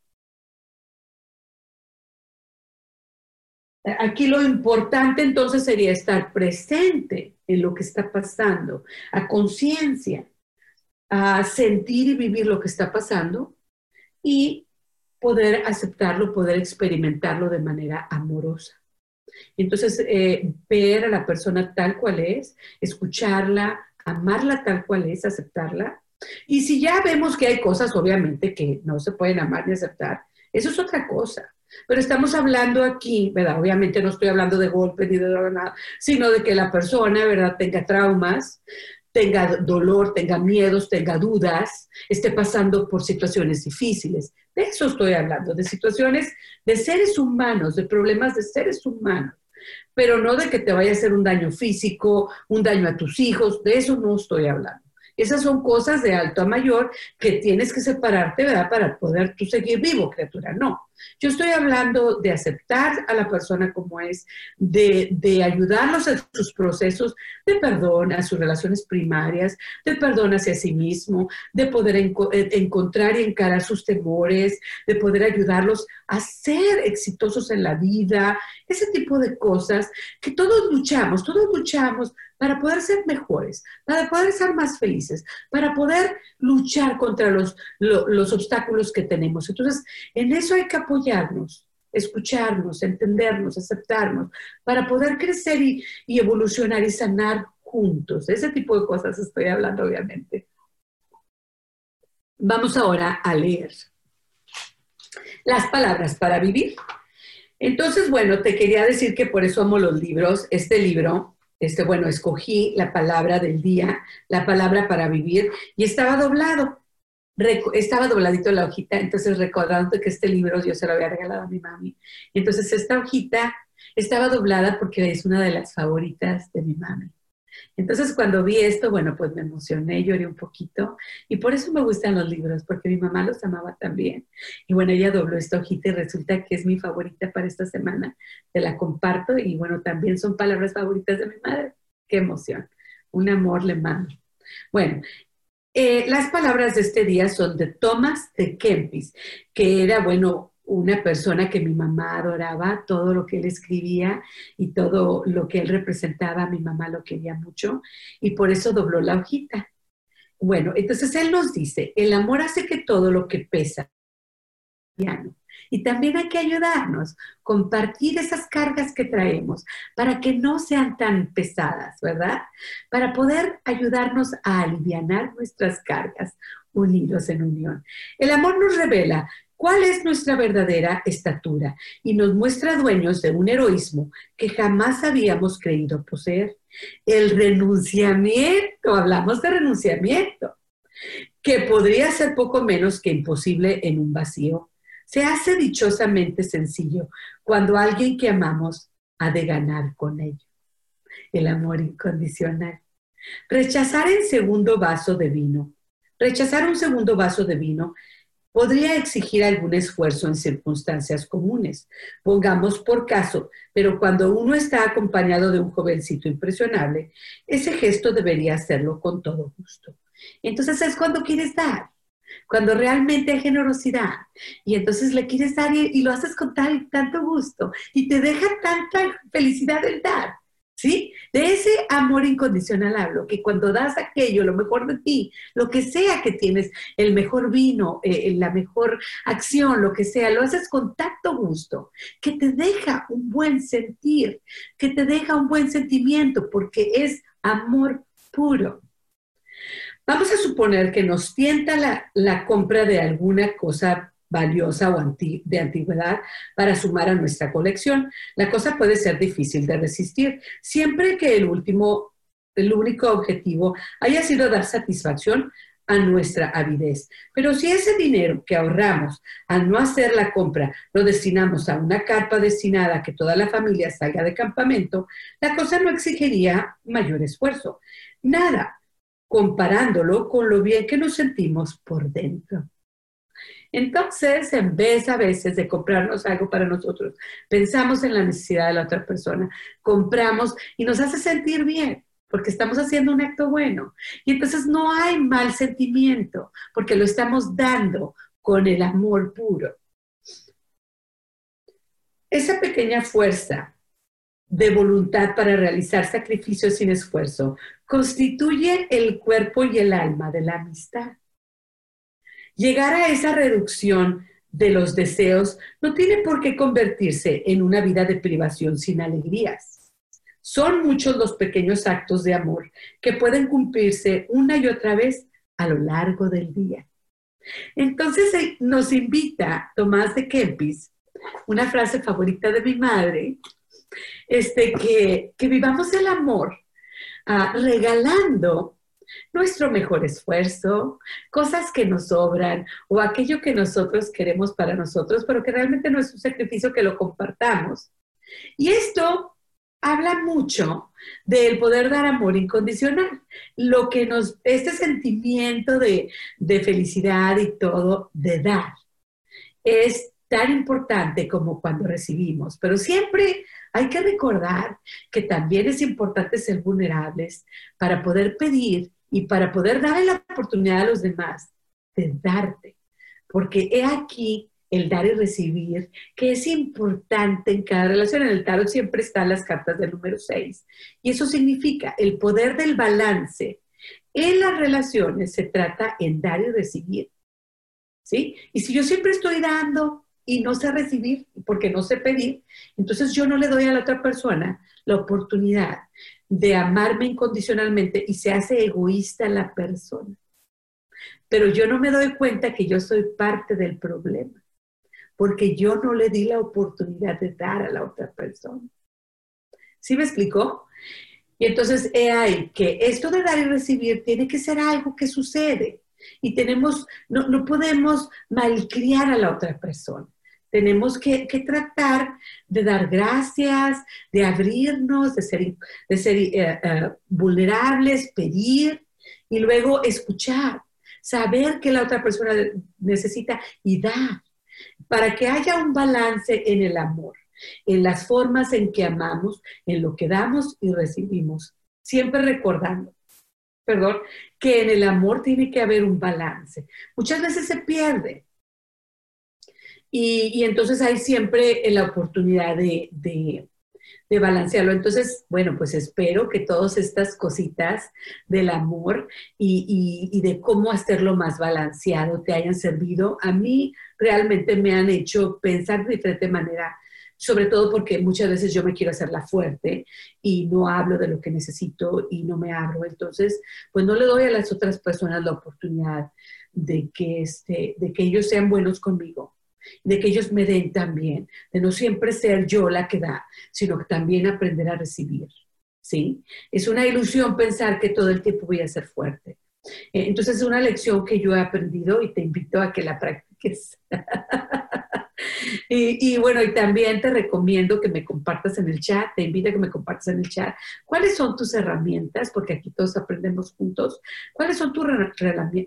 aquí lo importante entonces sería estar presente en lo que está pasando, a conciencia, a sentir y vivir lo que está pasando y poder aceptarlo, poder experimentarlo de manera amorosa. Entonces, eh, ver a la persona tal cual es, escucharla, amarla tal cual es, aceptarla. Y si ya vemos que hay cosas, obviamente, que no se pueden amar ni aceptar, eso es otra cosa. Pero estamos hablando aquí, ¿verdad? Obviamente no estoy hablando de golpe ni de nada, sino de que la persona, ¿verdad?, tenga traumas, tenga dolor, tenga miedos, tenga dudas, esté pasando por situaciones difíciles. De eso estoy hablando, de situaciones de seres humanos, de problemas de seres humanos, pero no de que te vaya a hacer un daño físico, un daño a tus hijos, de eso no estoy hablando. Esas son cosas de alto a mayor que tienes que separarte, ¿verdad? Para poder tú seguir vivo, criatura. No. Yo estoy hablando de aceptar a la persona como es, de, de ayudarlos en sus procesos de perdón, a sus relaciones primarias, de perdón hacia sí mismo, de poder eh, encontrar y encarar sus temores, de poder ayudarlos a ser exitosos en la vida, ese tipo de cosas que todos luchamos, todos luchamos para poder ser mejores, para poder ser más felices, para poder luchar contra los, los obstáculos que tenemos. Entonces, en eso hay que apoyarnos, escucharnos, entendernos, aceptarnos, para poder crecer y, evolucionar y sanar juntos. Ese tipo de cosas estoy hablando, obviamente. Vamos ahora a leer las palabras para vivir. Entonces, bueno, te quería decir que por eso amo los libros. Este libro este, bueno, escogí la palabra del día, la palabra para vivir, y estaba doblado, estaba dobladito la hojita, entonces recordando que este libro yo se lo había regalado a mi mami. Entonces esta hojita estaba doblada porque es una de las favoritas de mi mami. Entonces cuando vi esto, bueno, pues me emocioné, lloré un poquito y por eso me gustan los libros, porque mi mamá los amaba también. Y bueno, ella dobló esta hojita y resulta que es mi favorita para esta semana. Te la comparto y bueno, también son palabras favoritas de mi madre. Qué emoción. Un amor le mando. Bueno, eh, las palabras de este día son de Thomas de Kempis, que era, bueno, una persona que mi mamá adoraba, todo lo que él escribía y todo lo que él representaba, mi mamá lo quería mucho y por eso dobló la hojita. Bueno, entonces él nos dice, el amor hace que todo lo que pesa, y también hay que ayudarnos, compartir esas cargas que traemos para que no sean tan pesadas, ¿verdad? Para poder ayudarnos a aliviar nuestras cargas unidos en unión. El amor nos revela cuál es nuestra verdadera estatura y nos muestra dueños de un heroísmo que jamás habíamos creído poseer. El renunciamiento, hablamos de renunciamiento, que podría ser poco menos que imposible en un vacío, se hace dichosamente sencillo cuando alguien que amamos ha de ganar con ello. El amor incondicional. Rechazar el segundo vaso de vino. Rechazar un segundo vaso de vino podría exigir algún esfuerzo en circunstancias comunes. Pongamos por caso, pero cuando uno está acompañado de un jovencito impresionable, ese gesto debería hacerlo con todo gusto. Entonces es cuando quieres dar, cuando realmente hay generosidad y entonces le quieres dar y, lo haces con tal, tanto gusto y te deja tanta felicidad el dar ¿sí? De ese amor incondicional hablo, que cuando das aquello, lo mejor de ti, lo que sea que tienes, el mejor vino, eh, la mejor acción, lo que sea, lo haces con tanto gusto, que te deja un buen sentir, que te deja un buen sentimiento, porque es amor puro. Vamos a suponer que nos tienta la, compra de alguna cosa valiosa o de antigüedad para sumar a nuestra colección. La cosa puede ser difícil de resistir, siempre que el último, el único objetivo haya sido dar satisfacción a nuestra avidez. Pero si ese dinero que ahorramos al no hacer la compra lo destinamos a una carpa destinada a que toda la familia salga de campamento, la cosa no exigiría mayor esfuerzo. Nada, comparándolo con lo bien que nos sentimos por dentro. Entonces, en vez a veces de comprarnos algo para nosotros, pensamos en la necesidad de la otra persona, compramos y nos hace sentir bien porque estamos haciendo un acto bueno. Y entonces no hay mal sentimiento, porque lo estamos dando con el amor puro. Esa pequeña fuerza de voluntad para realizar sacrificios sin esfuerzo constituye el cuerpo y el alma de la amistad. Llegar a esa reducción de los deseos no tiene por qué convertirse en una vida de privación sin alegrías. Son muchos los pequeños actos de amor que pueden cumplirse una y otra vez a lo largo del día. Entonces eh, nos invita Tomás de Kempis, una frase favorita de mi madre, este, que, que vivamos el amor ah, regalando nuestro mejor esfuerzo, cosas que nos sobran o aquello que nosotros queremos para nosotros, pero que realmente no es un sacrificio que lo compartamos. Y esto habla mucho del poder dar amor incondicional, lo que nos, este sentimiento de, de felicidad y todo, de dar, es tan importante como cuando recibimos, pero siempre hay que recordar que también es importante ser vulnerables para poder pedir y para poder darle la oportunidad a los demás de darte. Porque he aquí el dar y recibir, que es importante en cada relación. En el tarot siempre están las cartas del número 6. Y eso significa el poder del balance. En las relaciones se trata en dar y recibir. ¿Sí? Y si yo siempre estoy dando y no sé recibir porque no sé pedir, entonces yo no le doy a la otra persona la oportunidad de amarme incondicionalmente y se hace egoísta la persona. Pero yo no me doy cuenta que yo soy parte del problema, porque yo no le di la oportunidad de dar a la otra persona. ¿Sí me explicó? Y entonces he ahí que esto de dar y recibir tiene que ser algo que sucede. Y tenemos, no, no podemos malcriar a la otra persona. Tenemos que, tratar de dar gracias, de abrirnos, de ser, de ser eh, eh, vulnerables, pedir y luego escuchar, saber que la otra persona necesita y dar, para que haya un balance en el amor, en las formas en que amamos, en lo que damos y recibimos, siempre recordando perdón, que en el amor tiene que haber un balance. Muchas veces se pierde, y, entonces hay siempre la oportunidad de, de, balancearlo. Entonces, bueno, pues espero que todas estas cositas del amor y, y, de cómo hacerlo más balanceado te hayan servido. A mí realmente me han hecho pensar de diferente manera sobre todo porque muchas veces yo me quiero hacer la fuerte y no hablo de lo que necesito y no me abro. Entonces, pues no le doy a las otras personas la oportunidad de que, este, de que ellos sean buenos conmigo de que ellos me den también, de no siempre ser yo la que da, sino que también aprender a recibir. ¿Sí? Es una ilusión pensar que todo el tiempo voy a ser fuerte. Eh, entonces es una lección que yo he aprendido y te invito a que la practiques. y, y, bueno, y también te recomiendo que me compartas en el chat, te invito a que me compartas en el chat cuáles son tus herramientas, porque aquí todos aprendemos juntos, cuáles son tus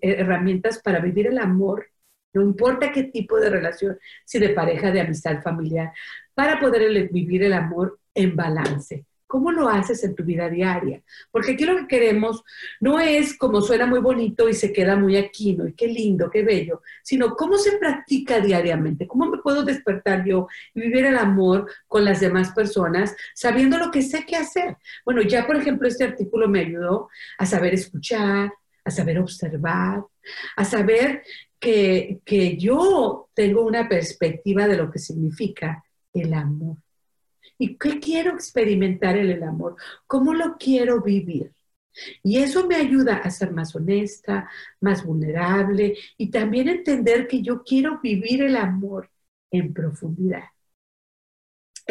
herramientas para vivir el amor no importa qué tipo de relación, si de pareja, de amistad, familiar, para poder vivir el amor en balance. ¿Cómo lo haces en tu vida diaria? Porque aquí lo que queremos no es como suena muy bonito y se queda muy aquí, ¿no? Y qué lindo, qué bello, sino cómo se practica diariamente, cómo me puedo despertar yo y vivir el amor con las demás personas sabiendo lo que sé que hacer. Bueno, ya por ejemplo este artículo me ayudó a saber escuchar, a saber observar, a saber que, yo tengo una perspectiva de lo que significa el amor. ¿Y qué quiero experimentar en el amor? ¿Cómo lo quiero vivir? Y eso me ayuda a ser más honesta, más vulnerable y también entender que yo quiero vivir el amor en profundidad,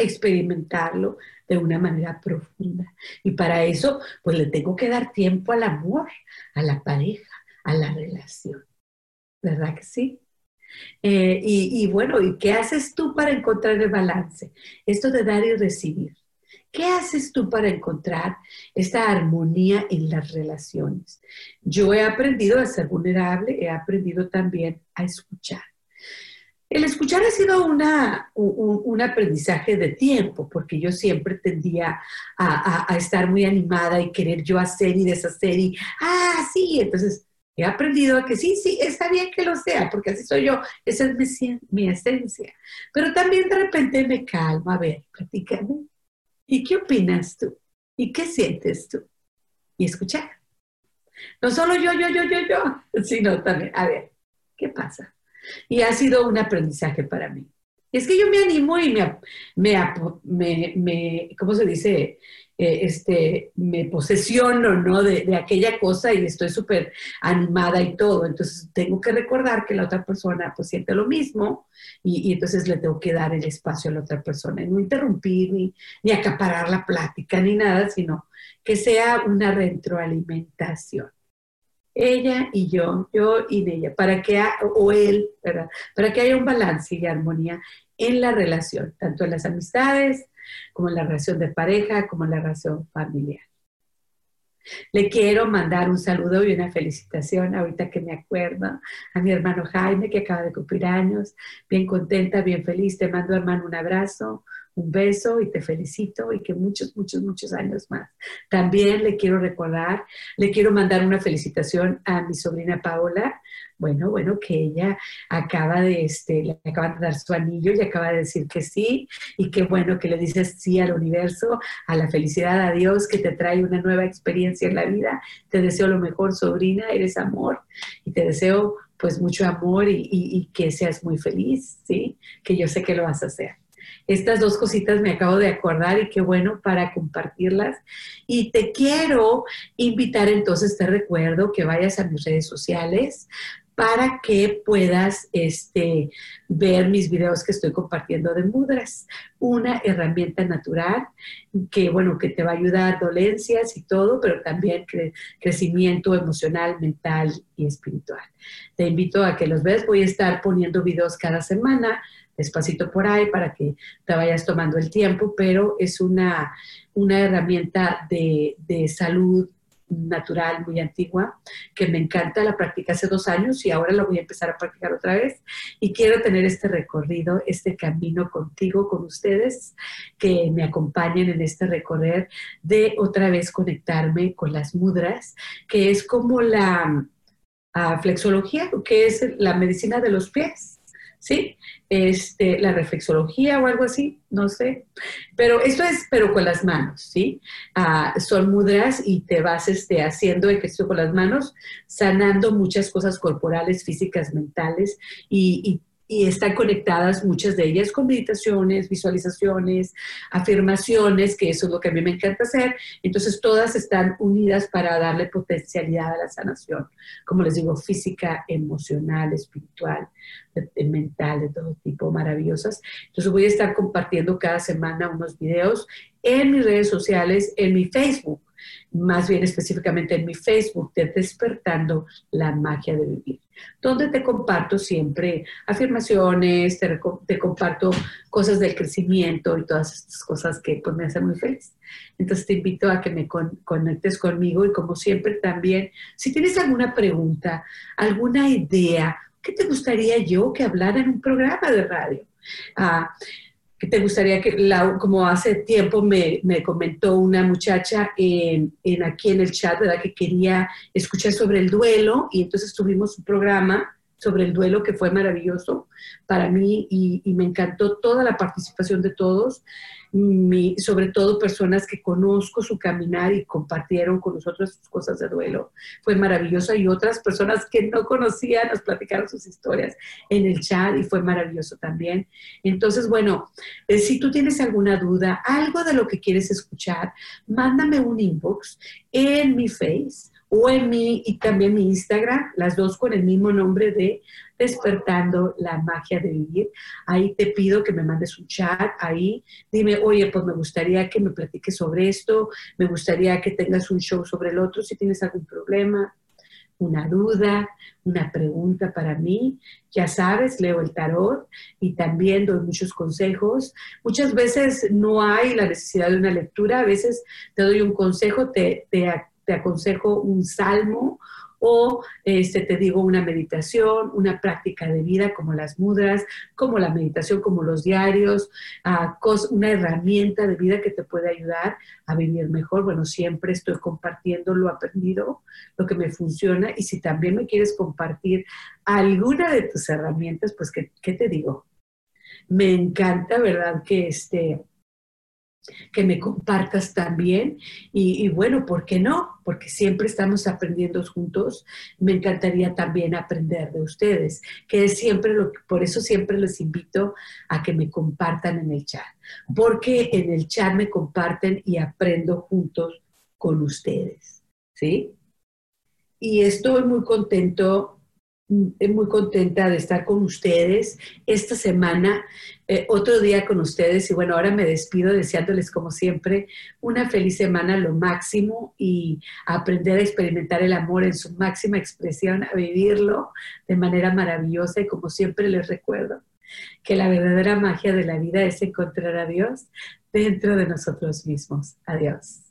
experimentarlo de una manera profunda. Y para eso, pues le tengo que dar tiempo al amor, a la pareja, a la relación. ¿verdad que sí? Eh, y, bueno, ¿y qué haces tú para encontrar el balance? Esto de dar y recibir. ¿Qué haces tú para encontrar esta armonía en las relaciones? Yo he aprendido a ser vulnerable, he aprendido también a escuchar. El escuchar ha sido una, un, aprendizaje de tiempo, porque yo siempre tendía a, estar muy animada y querer yo hacer y deshacer y, ah, sí, entonces He aprendido a que sí, sí, está bien que lo sea, porque así soy yo, esa es mi, esencia. Pero también de repente me calmo, a ver, platícame. ¿Y qué opinas tú? ¿Y qué sientes tú? Y escuchar. No solo yo, yo, yo, yo, yo, sino también, a ver, ¿qué pasa? Y ha sido un aprendizaje para mí. Es que yo me animo y me, me, me, ¿cómo se dice? Eh, este, me posesiono, ¿no? De, aquella cosa y estoy súper animada y todo. Entonces tengo que recordar que la otra persona pues siente lo mismo y, entonces le tengo que dar el espacio a la otra persona. Y no interrumpir ni, ni acaparar la plática ni nada, sino que sea una retroalimentación ella y yo, yo y ella, para que, o él, ¿verdad? Para que haya un balance y armonía en la relación, tanto en las amistades, como en la relación de pareja, como en la relación familiar. Le quiero mandar un saludo y una felicitación ahorita que me acuerdo a mi hermano Jaime que acaba de cumplir años, bien contenta, bien feliz. Te mando hermano un abrazo, un beso y te felicito y que muchos, muchos, muchos años más. También le quiero recordar, le quiero mandar una felicitación a mi sobrina Paola. Bueno, bueno, que ella acaba de, este, le acaban de dar su anillo y acaba de decir que sí y qué bueno que le dices sí al universo, a la felicidad, a Dios que te trae una nueva experiencia en la vida. Te deseo lo mejor, sobrina, eres amor y te deseo pues mucho amor y, y que seas muy feliz, ¿sí? Que yo sé que lo vas a hacer. Estas dos cositas me acabo de acordar y qué bueno para compartirlas. Y te quiero invitar entonces, te recuerdo que vayas a mis redes sociales para que puedas este, ver mis videos que estoy compartiendo de mudras, una herramienta natural que, bueno, que te va a ayudar dolencias y todo, pero también crecimiento emocional, mental y espiritual. Te invito a que los veas, voy a estar poniendo videos cada semana despacito por ahí para que te vayas tomando el tiempo, pero es una, una herramienta de, de salud natural muy antigua, que me encanta, la practicé hace dos años y ahora la voy a empezar a practicar otra vez. Y quiero tener este recorrido, este camino contigo, con ustedes, que me acompañen en este recorrer de otra vez conectarme con las mudras, que es como la ah, flexología, que es la medicina de los pies. ¿Sí? Este, la reflexología o algo así, no sé. Pero esto es, pero con las manos, ¿sí? Ah, son mudras y te vas este, haciendo ejercicio con las manos, sanando muchas cosas corporales, físicas, mentales y, y y están conectadas muchas de ellas con meditaciones, visualizaciones, afirmaciones, que eso es lo que a mí me encanta hacer. Entonces todas están unidas para darle potencialidad a la sanación, como les digo, física, emocional, espiritual, mental, de todo tipo, maravillosas. Entonces voy a estar compartiendo cada semana unos videos en mis redes sociales, en mi Facebook más bien específicamente en mi Facebook de Despertando la Magia de Vivir, donde te comparto siempre afirmaciones, te, comparto cosas del crecimiento y todas estas cosas que pues, me hacen muy feliz. Entonces te invito a que me conectes conmigo y como siempre también, si tienes alguna pregunta, alguna idea, ¿qué te gustaría yo que hablara en un programa de radio? Ah, que te gustaría que, como hace tiempo me, comentó una muchacha en, aquí en el chat, ¿verdad? Que quería escuchar sobre el duelo y entonces tuvimos un programa sobre el duelo que fue maravilloso para mí y me encantó toda la participación de todos sobre todo personas que conozco su caminar y compartieron con nosotros sus cosas de duelo. Fue maravilloso y otras personas que no conocían nos platicaron sus historias en el chat y fue maravilloso también. Entonces, bueno, eh, si tú tienes alguna duda, algo de lo que quieres escuchar, mándame un inbox en mi face o en mi y también mi Instagram, las dos con el mismo nombre de despertando la magia de vivir. Ahí te pido que me mandes un chat, ahí dime, oye, pues me gustaría que me platiques sobre esto, me gustaría que tengas un show sobre el otro, si tienes algún problema, una duda, una pregunta para mí. Ya sabes, leo el tarot y también doy muchos consejos. Muchas veces no hay la necesidad de una lectura, a veces te doy un consejo, te, te, te aconsejo un salmo o este, te digo una meditación, una práctica de vida como las mudras, como la meditación, como los diarios, uh, una herramienta de vida que te puede ayudar a vivir mejor. Bueno, siempre estoy compartiendo lo aprendido, lo que me funciona y si también me quieres compartir alguna de tus herramientas, pues, ¿qué, qué te digo? Me encanta, ¿verdad? Que este que me compartas también. Y, bueno, ¿por qué no? Porque siempre estamos aprendiendo juntos. Me encantaría también aprender de ustedes, que es siempre lo que, por eso siempre les invito a que me compartan en el chat, porque en el chat me comparten y aprendo juntos con ustedes, ¿sí? Y estoy muy contento muy contenta de estar con ustedes esta semana, eh, otro día con ustedes y bueno, ahora me despido deseándoles como siempre una feliz semana, lo máximo y aprender a experimentar el amor en su máxima expresión, a vivirlo de manera maravillosa y como siempre les recuerdo que la verdadera magia de la vida es encontrar a Dios dentro de nosotros mismos. Adiós.